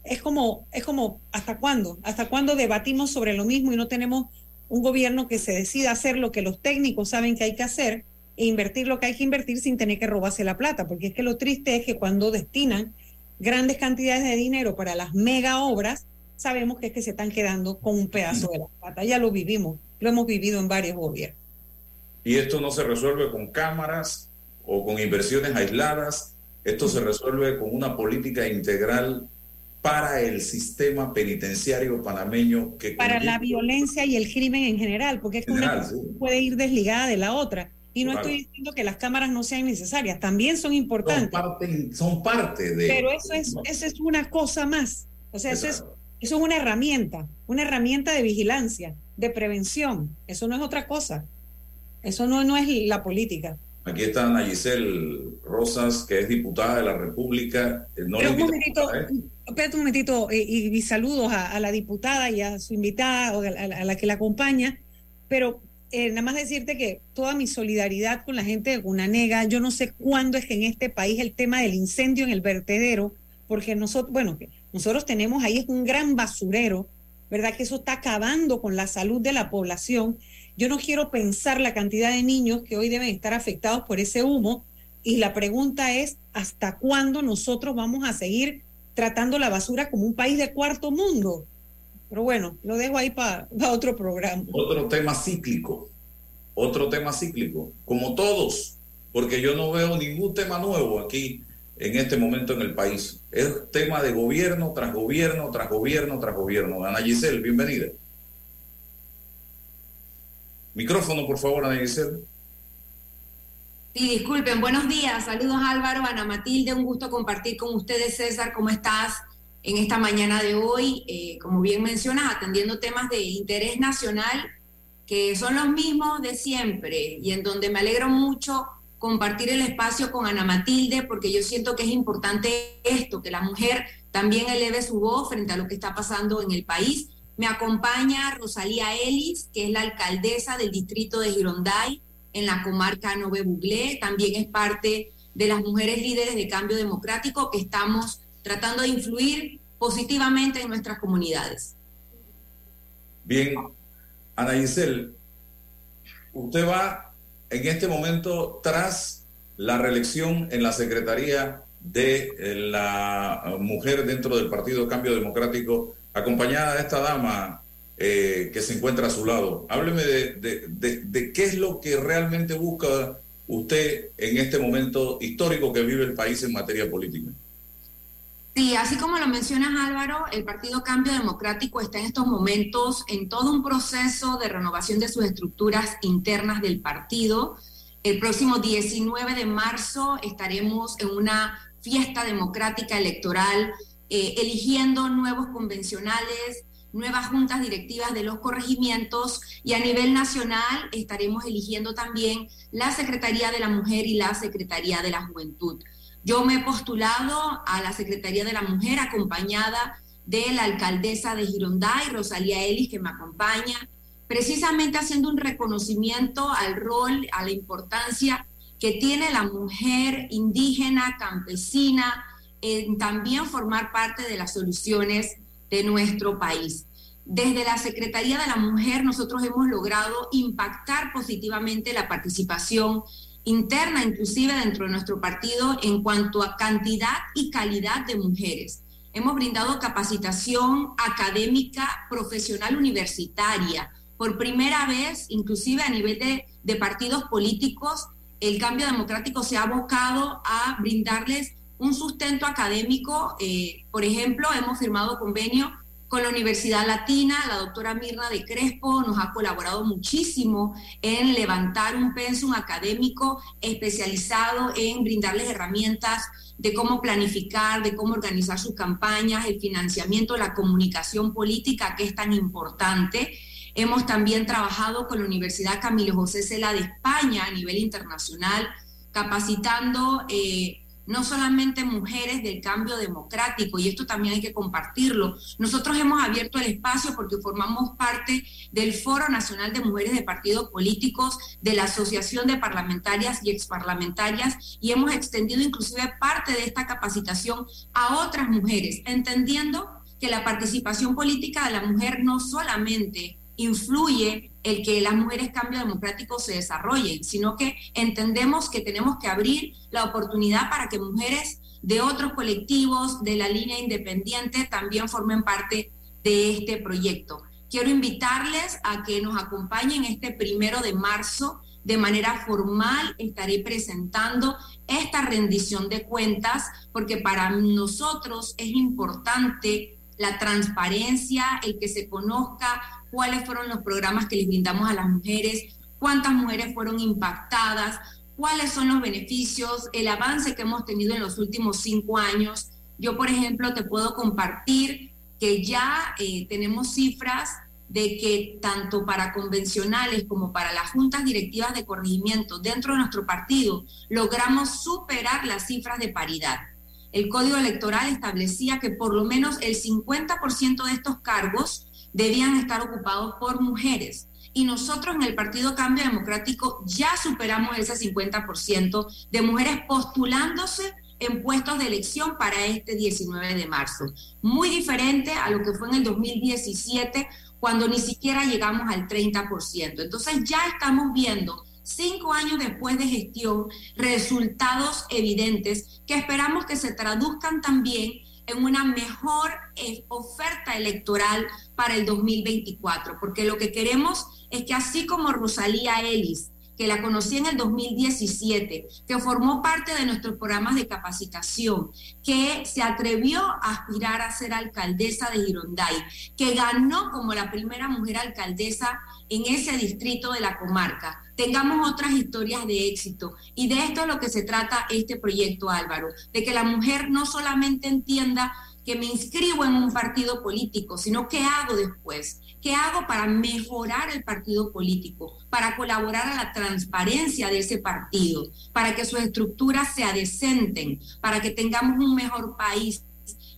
es como, es como, ¿hasta cuándo? ¿Hasta cuándo debatimos sobre lo mismo y no tenemos un gobierno que se decida hacer lo que los técnicos saben que hay que hacer e invertir lo que hay que invertir sin tener que robarse la plata? Porque es que lo triste es que cuando destinan grandes cantidades de dinero para las mega obras, sabemos que es que se están quedando con un pedazo de la plata. Ya lo vivimos, lo hemos vivido en varios gobiernos. Y esto no se resuelve con cámaras o con inversiones aisladas, esto se resuelve con una política integral para el sistema penitenciario panameño que para la violencia y el crimen en general porque es que una puede ir desligada de la otra. Y no estoy diciendo que las cámaras no sean necesarias también son importantes. son parte, de pero eso es eso es una cosa más. O sea eso es eso es una herramienta una herramienta de vigilancia de prevención. Eso no es otra cosa. Eso no no es la política. Aquí está Ana Giselle Rosas, que es diputada de la República. Eh, no un momentito, espérate un momentito, eh, y, saludos a, la diputada y a su invitada, o a, la que la acompaña, pero eh, nada más decirte que toda mi solidaridad con la gente de Gunanega, yo no sé cuándo es que en este país el tema del incendio en el vertedero, porque nosotros, bueno, nosotros tenemos ahí es un gran basurero, ¿verdad? Que eso está acabando con la salud de la población yo no quiero pensar la cantidad de niños que hoy deben estar afectados por ese humo y la pregunta es, ¿hasta cuándo nosotros vamos a seguir tratando la basura como un país de cuarto mundo? Pero bueno, lo dejo ahí para otro programa. Otro tema cíclico, otro tema cíclico, como todos, porque yo no veo ningún tema nuevo aquí en este momento en el país. Es tema de gobierno tras gobierno, tras gobierno, tras gobierno. Ana Giselle, bienvenida. Micrófono, por favor, Ana Giselle. Sí, disculpen, buenos días. Saludos Álvaro, Ana Matilde, un gusto compartir con ustedes, César, ¿cómo estás en esta mañana de hoy? Eh, como bien mencionas, atendiendo temas de interés nacional que son los mismos de siempre y en donde me alegro mucho compartir el espacio con Ana Matilde porque yo siento que es importante esto, que la mujer también eleve su voz frente a lo que está pasando en el país me acompaña Rosalía Ellis, que es la alcaldesa del distrito de Gironday en la comarca Nove Buglé. También es parte de las mujeres líderes de cambio democrático que estamos tratando de influir positivamente en nuestras comunidades. Bien, Ana Giselle, usted va en este momento tras la reelección en la Secretaría de eh, la mujer dentro del Partido Cambio Democrático, acompañada de esta dama eh, que se encuentra a su lado. Hábleme de, de, qué es lo que realmente busca usted en este momento histórico que vive el país en materia política. Sí, así como lo mencionas Álvaro, el Partido Cambio Democrático está en estos momentos en todo un proceso de renovación de sus estructuras internas del partido. El próximo 19 de marzo estaremos en una fiesta democrática electoral, eh, eligiendo nuevos convencionales, nuevas juntas directivas de los corregimientos y a nivel nacional estaremos eligiendo también la Secretaría de la Mujer y la Secretaría de la Juventud. Yo me he postulado a la Secretaría de la Mujer acompañada de la alcaldesa de Gironday, Rosalía Ellis, que me acompaña, precisamente haciendo un reconocimiento al rol, a la importancia que tiene la mujer indígena, campesina, en también formar parte de las soluciones de nuestro país. Desde la Secretaría de la Mujer nosotros hemos logrado impactar positivamente la participación interna, inclusive dentro de nuestro partido, en cuanto a cantidad y calidad de mujeres. Hemos brindado capacitación académica, profesional, universitaria. Por primera vez, inclusive a nivel de, de partidos políticos, el cambio democrático se ha abocado a brindarles un sustento académico. Eh, por ejemplo, hemos firmado convenio con la Universidad Latina, la doctora Mirna de Crespo nos ha colaborado muchísimo en levantar un pensum académico especializado en brindarles herramientas de cómo planificar, de cómo organizar sus campañas, el financiamiento, la comunicación política, que es tan importante. Hemos también trabajado con la Universidad Camilo José Cela de España a nivel internacional, capacitando eh, no solamente mujeres del cambio democrático, y esto también hay que compartirlo. Nosotros hemos abierto el espacio porque formamos parte del Foro Nacional de Mujeres de Partidos Políticos, de la Asociación de Parlamentarias y Exparlamentarias, y hemos extendido inclusive parte de esta capacitación a otras mujeres, entendiendo que la participación política de la mujer no solamente influye el que las mujeres cambio democrático se desarrollen, sino que entendemos que tenemos que abrir la oportunidad para que mujeres de otros colectivos de la línea independiente también formen parte de este proyecto. Quiero invitarles a que nos acompañen este primero de marzo. De manera formal estaré presentando esta rendición de cuentas porque para nosotros es importante la transparencia, el que se conozca cuáles fueron los programas que les brindamos a las mujeres, cuántas mujeres fueron impactadas, cuáles son los beneficios, el avance que hemos tenido en los últimos cinco años. Yo, por ejemplo, te puedo compartir que ya eh, tenemos cifras de que tanto para convencionales como para las juntas directivas de corregimiento dentro de nuestro partido logramos superar las cifras de paridad. El código electoral establecía que por lo menos el 50% de estos cargos debían estar ocupados por mujeres. Y nosotros en el Partido Cambio Democrático ya superamos ese 50% de mujeres postulándose en puestos de elección para este 19 de marzo. Muy diferente a lo que fue en el 2017, cuando ni siquiera llegamos al 30%. Entonces ya estamos viendo, cinco años después de gestión, resultados evidentes que esperamos que se traduzcan también en una mejor eh, oferta electoral para el 2024, porque lo que queremos es que así como Rosalía Ellis, que la conocí en el 2017, que formó parte de nuestros programas de capacitación, que se atrevió a aspirar a ser alcaldesa de Gironday, que ganó como la primera mujer alcaldesa en ese distrito de la comarca. Tengamos otras historias de éxito. Y de esto es lo que se trata este proyecto, Álvaro, de que la mujer no solamente entienda que me inscribo en un partido político, sino qué hago después, qué hago para mejorar el partido político, para colaborar a la transparencia de ese partido, para que sus estructuras se adecenten, para que tengamos un mejor país.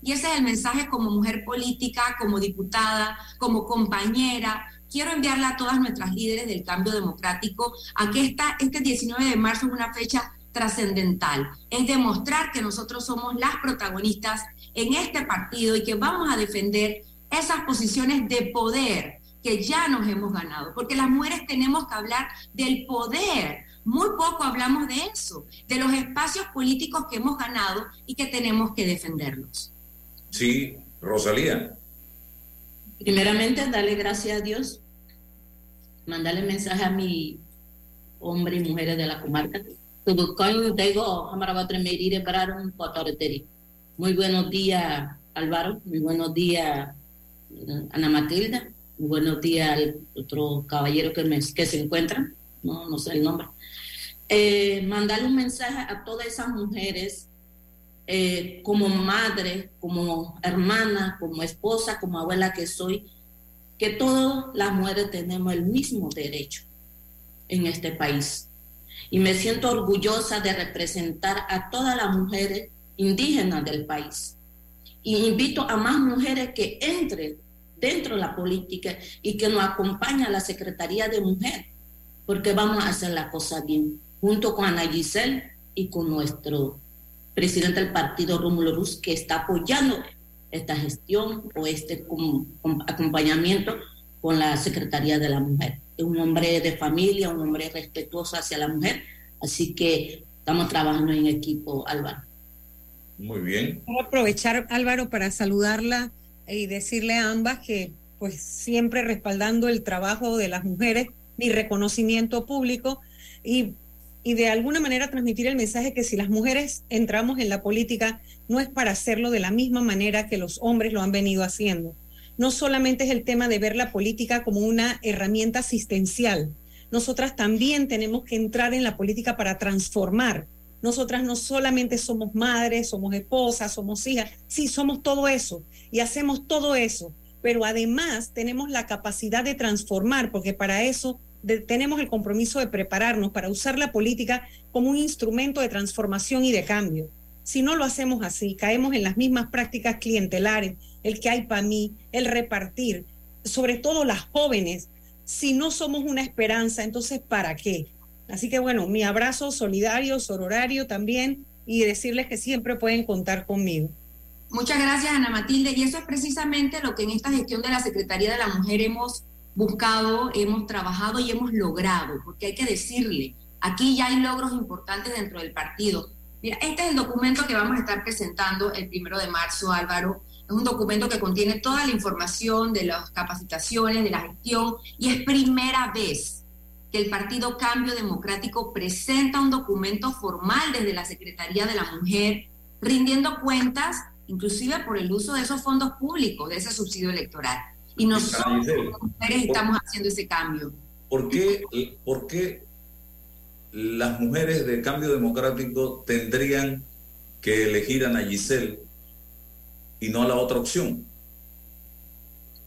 Y ese es el mensaje como mujer política, como diputada, como compañera, quiero enviarle a todas nuestras líderes del cambio democrático a que esta, este 19 de marzo es una fecha trascendental, es demostrar que nosotros somos las protagonistas en este partido y que vamos a defender esas posiciones de poder que ya nos hemos ganado, porque las mujeres tenemos que hablar del poder. Muy poco hablamos de eso, de los espacios políticos que hemos ganado y que tenemos que defenderlos. Sí, Rosalía. Primeramente, darle gracias a Dios, mandarle mensaje a mi hombre y mujeres de la comarca. Muy buenos días, Álvaro. Muy buenos días, Ana Matilda. Buenos días al otro caballero que, me, que se encuentra. No, no sé el nombre. Eh, mandarle un mensaje a todas esas mujeres eh, como madre, como hermana, como esposa, como abuela que soy, que todas las mujeres tenemos el mismo derecho en este país. Y me siento orgullosa de representar a todas las mujeres indígenas del país. Y invito a más mujeres que entren dentro de la política y que nos acompañen a la Secretaría de Mujer, porque vamos a hacer la cosa bien, junto con Ana Giselle y con nuestro presidente del partido, Rómulo Ruz, que está apoyando esta gestión o este acompañamiento con la Secretaría de la Mujer. Es un hombre de familia, un hombre respetuoso hacia la mujer, así que estamos trabajando en equipo, Álvaro. Muy bien. Quiero aprovechar, Álvaro, para saludarla y decirle a ambas que pues siempre respaldando el trabajo de las mujeres, mi reconocimiento público y y de alguna manera transmitir el mensaje que si las mujeres entramos en la política no es para hacerlo de la misma manera que los hombres lo han venido haciendo. No solamente es el tema de ver la política como una herramienta asistencial. Nosotras también tenemos que entrar en la política para transformar. Nosotras no solamente somos madres, somos esposas, somos hijas, sí, somos todo eso y hacemos todo eso, pero además tenemos la capacidad de transformar, porque para eso tenemos el compromiso de prepararnos para usar la política como un instrumento de transformación y de cambio. Si no lo hacemos así, caemos en las mismas prácticas clientelares, el que hay para mí, el repartir, sobre todo las jóvenes. Si no somos una esperanza, entonces ¿para qué? Así que bueno, mi abrazo solidario, sororario también y decirles que siempre pueden contar conmigo. Muchas gracias, Ana Matilde. Y eso es precisamente lo que en esta gestión de la Secretaría de la Mujer hemos buscado, hemos trabajado y hemos logrado, porque hay que decirle, aquí ya hay logros importantes dentro del partido. Mira, este es el documento que vamos a estar presentando el primero de marzo, Álvaro. Es un documento que contiene toda la información de las capacitaciones, de la gestión, y es primera vez que el Partido Cambio Democrático presenta un documento formal desde la Secretaría de la Mujer, rindiendo cuentas, inclusive por el uso de esos fondos públicos, de ese subsidio electoral. Y nosotros, mujeres, estamos haciendo ese cambio. ¿Por qué, ¿Por qué las mujeres del cambio democrático tendrían que elegir a Giselle y no a la otra opción?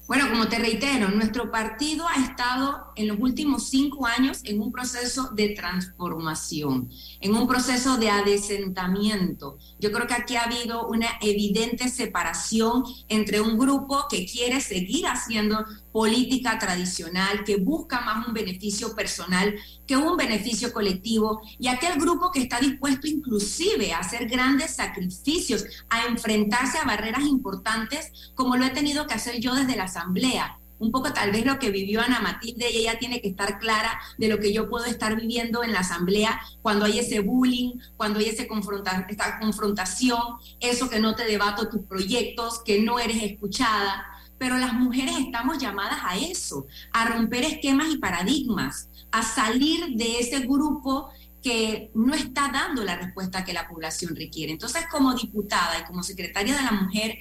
Bueno, como te reitero, nuestro partido ha estado en los últimos cinco años en un proceso de transformación, en un proceso de adesentamiento. Yo creo que aquí ha habido una evidente separación entre un grupo que quiere seguir haciendo política tradicional, que busca más un beneficio personal que un beneficio colectivo, y aquel grupo que está dispuesto inclusive a hacer grandes sacrificios, a enfrentarse a barreras importantes, como lo he tenido que hacer yo desde la Asamblea un poco tal vez lo que vivió Ana Matilde y ella tiene que estar clara de lo que yo puedo estar viviendo en la asamblea cuando hay ese bullying, cuando hay ese confronta esta confrontación, eso que no te debato tus proyectos, que no eres escuchada. Pero las mujeres estamos llamadas a eso, a romper esquemas y paradigmas, a salir de ese grupo que no está dando la respuesta que la población requiere. Entonces, como diputada y como secretaria de la mujer,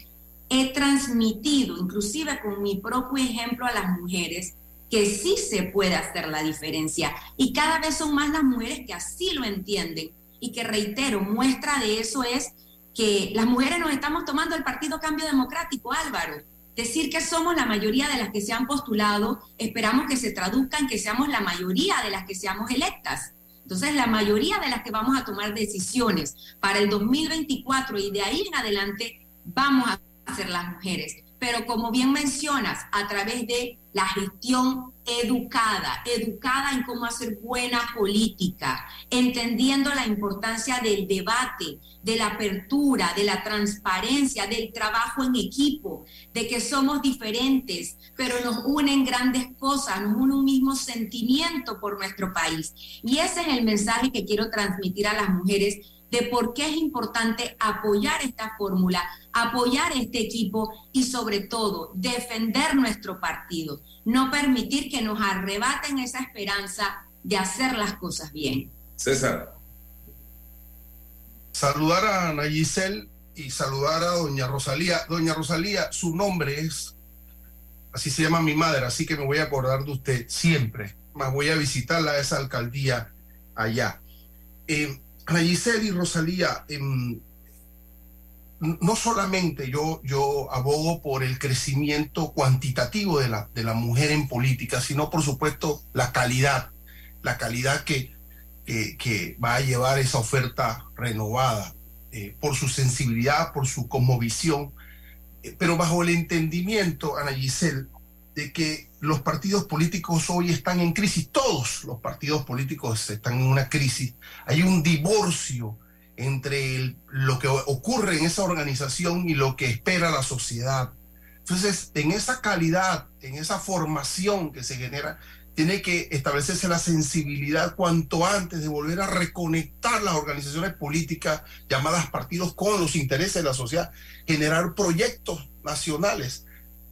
he transmitido, inclusive con mi propio ejemplo a las mujeres, que sí se puede hacer la diferencia. Y cada vez son más las mujeres que así lo entienden. Y que reitero, muestra de eso es que las mujeres nos estamos tomando el Partido Cambio Democrático, Álvaro. Decir que somos la mayoría de las que se han postulado, esperamos que se traduzca en que seamos la mayoría de las que seamos electas. Entonces, la mayoría de las que vamos a tomar decisiones para el 2024 y de ahí en adelante, vamos a hacer las mujeres. Pero como bien mencionas, a través de la gestión educada, educada en cómo hacer buena política, entendiendo la importancia del debate, de la apertura, de la transparencia, del trabajo en equipo, de que somos diferentes, pero nos unen grandes cosas, nos une un mismo sentimiento por nuestro país. Y ese es el mensaje que quiero transmitir a las mujeres de por qué es importante apoyar esta fórmula, apoyar este equipo y sobre todo defender nuestro partido, no permitir que nos arrebaten esa esperanza de hacer las cosas bien. César. Saludar a Ana Giselle y saludar a doña Rosalía. Doña Rosalía, su nombre es, así se llama mi madre, así que me voy a acordar de usted siempre. Más voy a visitarla a esa alcaldía allá. Eh, Giselle y Rosalía, em, no solamente yo, yo abogo por el crecimiento cuantitativo de la, de mujer en política, sino por supuesto la calidad, la calidad que, que, va a llevar esa oferta renovada, eh, por su sensibilidad, por su cosmovisión, eh, pero bajo el entendimiento, Ana Giselle, de que los partidos políticos hoy están en crisis, todos los partidos políticos están en una crisis, hay un divorcio entre lo que ocurre en esa organización y lo que espera la sociedad. Entonces, en esa calidad, en esa formación que se genera, tiene que establecerse la sensibilidad cuanto antes de volver a reconectar las organizaciones políticas llamadas partidos con los intereses de la sociedad, generar proyectos nacionales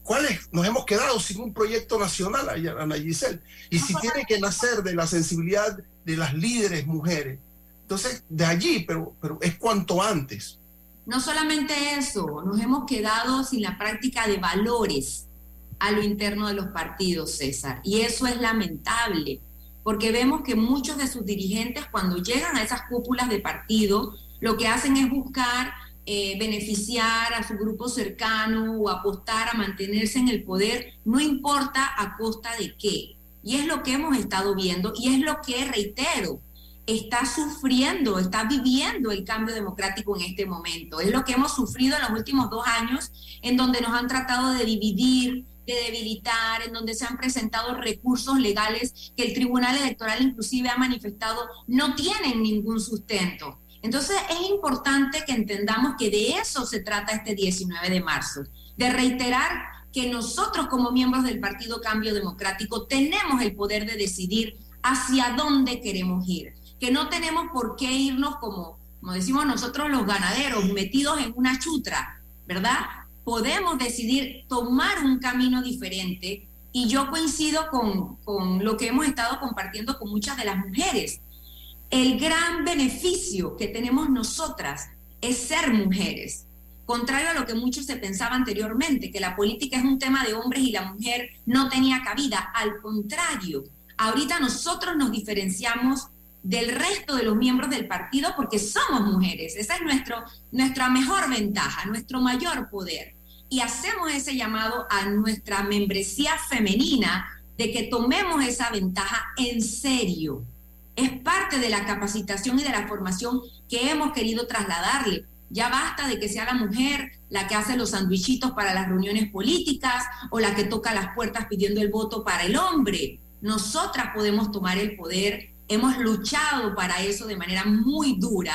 ¿Cuáles? Nos hemos quedado sin un proyecto nacional, Ana Giselle. Y si tiene que nacer de la sensibilidad de las líderes mujeres, entonces de allí, pero, pero es cuanto antes. No solamente eso, nos hemos quedado sin la práctica de valores a lo interno de los partidos, César. Y eso es lamentable, porque vemos que muchos de sus dirigentes cuando llegan a esas cúpulas de partido, lo que hacen es buscar eh, beneficiar a su grupo cercano o apostar a mantenerse en el poder, no importa a costa de qué. Y es lo que hemos estado viendo y es lo que, reitero, está sufriendo, está viviendo el cambio democrático en este momento. Es lo que hemos sufrido en los últimos dos años, en donde nos han tratado de dividir, de debilitar, en donde se han presentado recursos legales que el Tribunal Electoral inclusive ha manifestado no tienen ningún sustento. Entonces es importante que entendamos que de eso se trata este 19 de marzo, de reiterar que nosotros como miembros del Partido Cambio Democrático tenemos el poder de decidir hacia dónde queremos ir, que no tenemos por qué irnos como, como decimos nosotros los ganaderos, metidos en una chutra, ¿verdad? Podemos decidir tomar un camino diferente y yo coincido con, con lo que hemos estado compartiendo con muchas de las mujeres el gran beneficio que tenemos nosotras es ser mujeres. Contrario a lo que muchos se pensaba anteriormente, que la política es un tema de hombres y la mujer no tenía cabida. Al contrario, ahorita nosotros nos diferenciamos del resto de los miembros del partido porque somos mujeres. Esa es nuestro, nuestra mejor ventaja, nuestro mayor poder. Y hacemos ese llamado a nuestra membresía femenina de que tomemos esa ventaja en serio es parte de la capacitación y de la formación que hemos querido trasladarle. Ya basta de que sea la mujer la que hace los sandwichitos para las reuniones políticas o la que toca las puertas pidiendo el voto para el hombre. Nosotras podemos tomar el poder. Hemos luchado para eso de manera muy dura.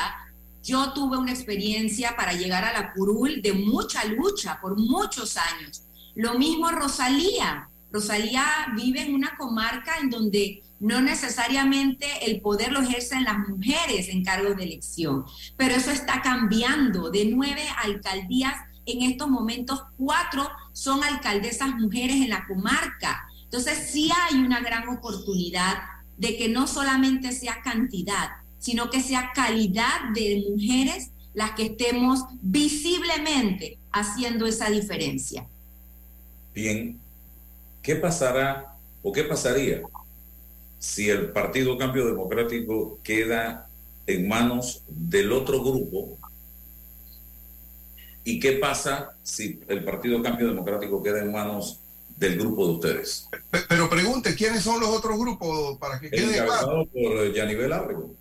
Yo tuve una experiencia para llegar a la curul de mucha lucha por muchos años. Lo mismo Rosalía. Rosalía vive en una comarca en donde no necesariamente el poder lo ejercen las mujeres en cargos de elección, pero eso está cambiando. De nueve alcaldías, en estos momentos cuatro son alcaldesas mujeres en la comarca. Entonces sí hay una gran oportunidad de que no solamente sea cantidad, sino que sea calidad de mujeres las que estemos visiblemente haciendo esa diferencia. Bien, ¿qué pasará o qué pasaría si el Partido Cambio Democrático queda en manos del otro grupo, ¿y qué pasa si el Partido Cambio Democrático queda en manos del grupo de ustedes? Pero pregunte, ¿quiénes son los otros grupos para que quede claro? por eh, Yanivel Ábrego.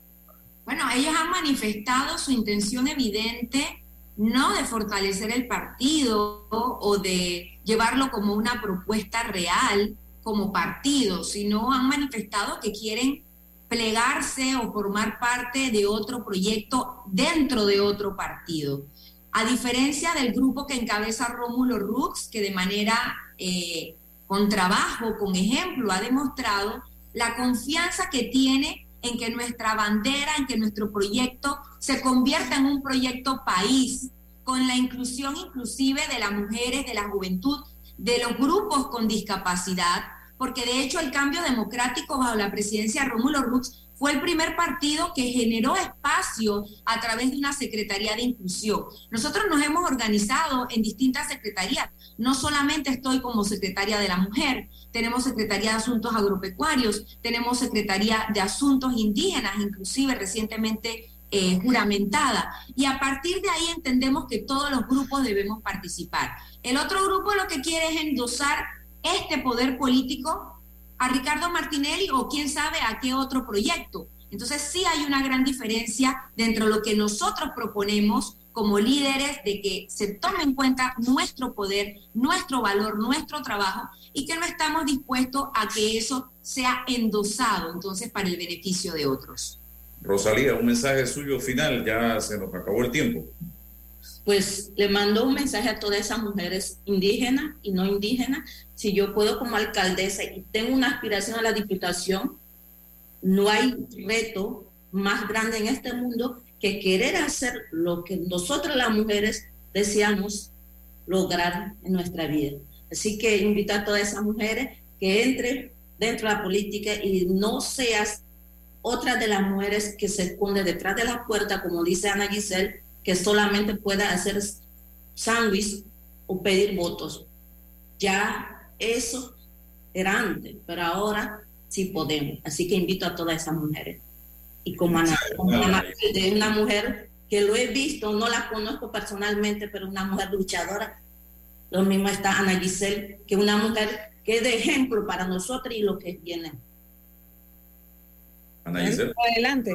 Bueno, ellos han manifestado su intención evidente no de fortalecer el partido o de llevarlo como una propuesta real como partido, sino han manifestado que quieren plegarse o formar parte de otro proyecto dentro de otro partido. A diferencia del grupo que encabeza Rómulo Rux, que de manera eh, con trabajo, con ejemplo, ha demostrado la confianza que tiene en que nuestra bandera, en que nuestro proyecto se convierta en un proyecto país, con la inclusión inclusive de las mujeres, de la juventud, de los grupos con discapacidad, porque de hecho el cambio democrático bajo la presidencia de Rómulo Rux fue el primer partido que generó espacio a través de una Secretaría de Inclusión. Nosotros nos hemos organizado en distintas secretarías. No solamente estoy como Secretaria de la Mujer, tenemos Secretaría de Asuntos Agropecuarios, tenemos Secretaría de Asuntos Indígenas, inclusive recientemente eh, juramentada. Y a partir de ahí entendemos que todos los grupos debemos participar. El otro grupo lo que quiere es endosar este poder político a Ricardo Martinelli o quién sabe a qué otro proyecto. Entonces sí hay una gran diferencia dentro de lo que nosotros proponemos como líderes de que se tome en cuenta nuestro poder, nuestro valor, nuestro trabajo y que no estamos dispuestos a que eso sea endosado entonces para el beneficio de otros. Rosalía, un mensaje suyo final, ya se nos acabó el tiempo. Pues le mando un mensaje a todas esas mujeres indígenas y no indígenas si yo puedo como alcaldesa y tengo una aspiración a la diputación, no hay reto más grande en este mundo que querer hacer lo que nosotras las mujeres deseamos lograr en nuestra vida. Así que invito a todas esas mujeres que entren dentro de la política y no seas otra de las mujeres que se esconde detrás de la puerta, como dice Ana Giselle, que solamente pueda hacer sándwich o pedir votos. Ya eso era antes, pero ahora sí podemos. Así que invito a todas esas mujeres. Y como, Ana, de una mujer que lo he visto, no la conozco personalmente, pero una mujer luchadora. Lo mismo está Ana Giselle, que una mujer que es de ejemplo para nosotros y lo que viene. Ana Giselle. Adelante.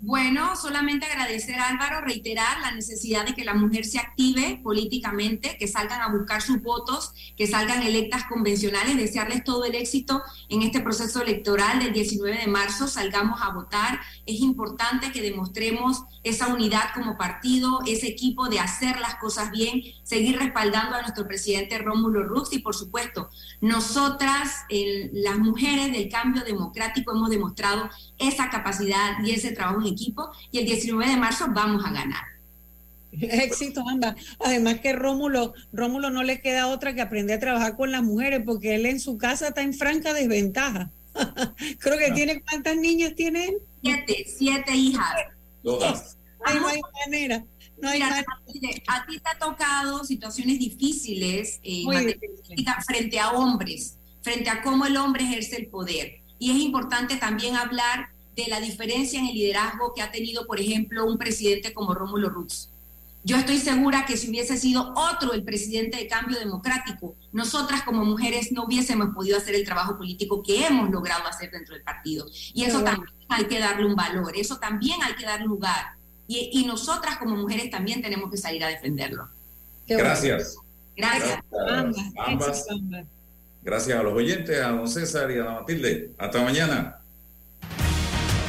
Bueno, solamente agradecer a Álvaro, reiterar la necesidad de que la mujer se active políticamente, que salgan a buscar sus votos, que salgan electas convencionales, desearles todo el éxito en este proceso electoral del 19 de marzo, salgamos a votar. Es importante que demostremos esa unidad como partido, ese equipo de hacer las cosas bien, seguir respaldando a nuestro presidente Rómulo Rux y por supuesto, nosotras, las mujeres del cambio democrático, hemos demostrado esa capacidad y ese trabajo equipo y el 19 de marzo vamos a ganar. Éxito, anda. Además que Rómulo, Rómulo no le queda otra que aprender a trabajar con las mujeres porque él en su casa está en franca desventaja. Creo que ah. tiene cuántas niñas tiene él. Siete, siete hijas. Todas. no hay manera. No hay manera. A ti te ha tocado situaciones difíciles eh, frente a hombres, frente a cómo el hombre ejerce el poder. Y es importante también hablar de la diferencia en el liderazgo que ha tenido, por ejemplo, un presidente como Rómulo Ruz. Yo estoy segura que si hubiese sido otro el presidente de cambio democrático, nosotras como mujeres no hubiésemos podido hacer el trabajo político que hemos logrado hacer dentro del partido. Y eso también hay que darle un valor, eso también hay que darle lugar. Y, nosotras como mujeres también tenemos que salir a defenderlo. Gracias. Gracias. Gracias. Gracias a los oyentes, a don César y a don Matilde. Hasta mañana.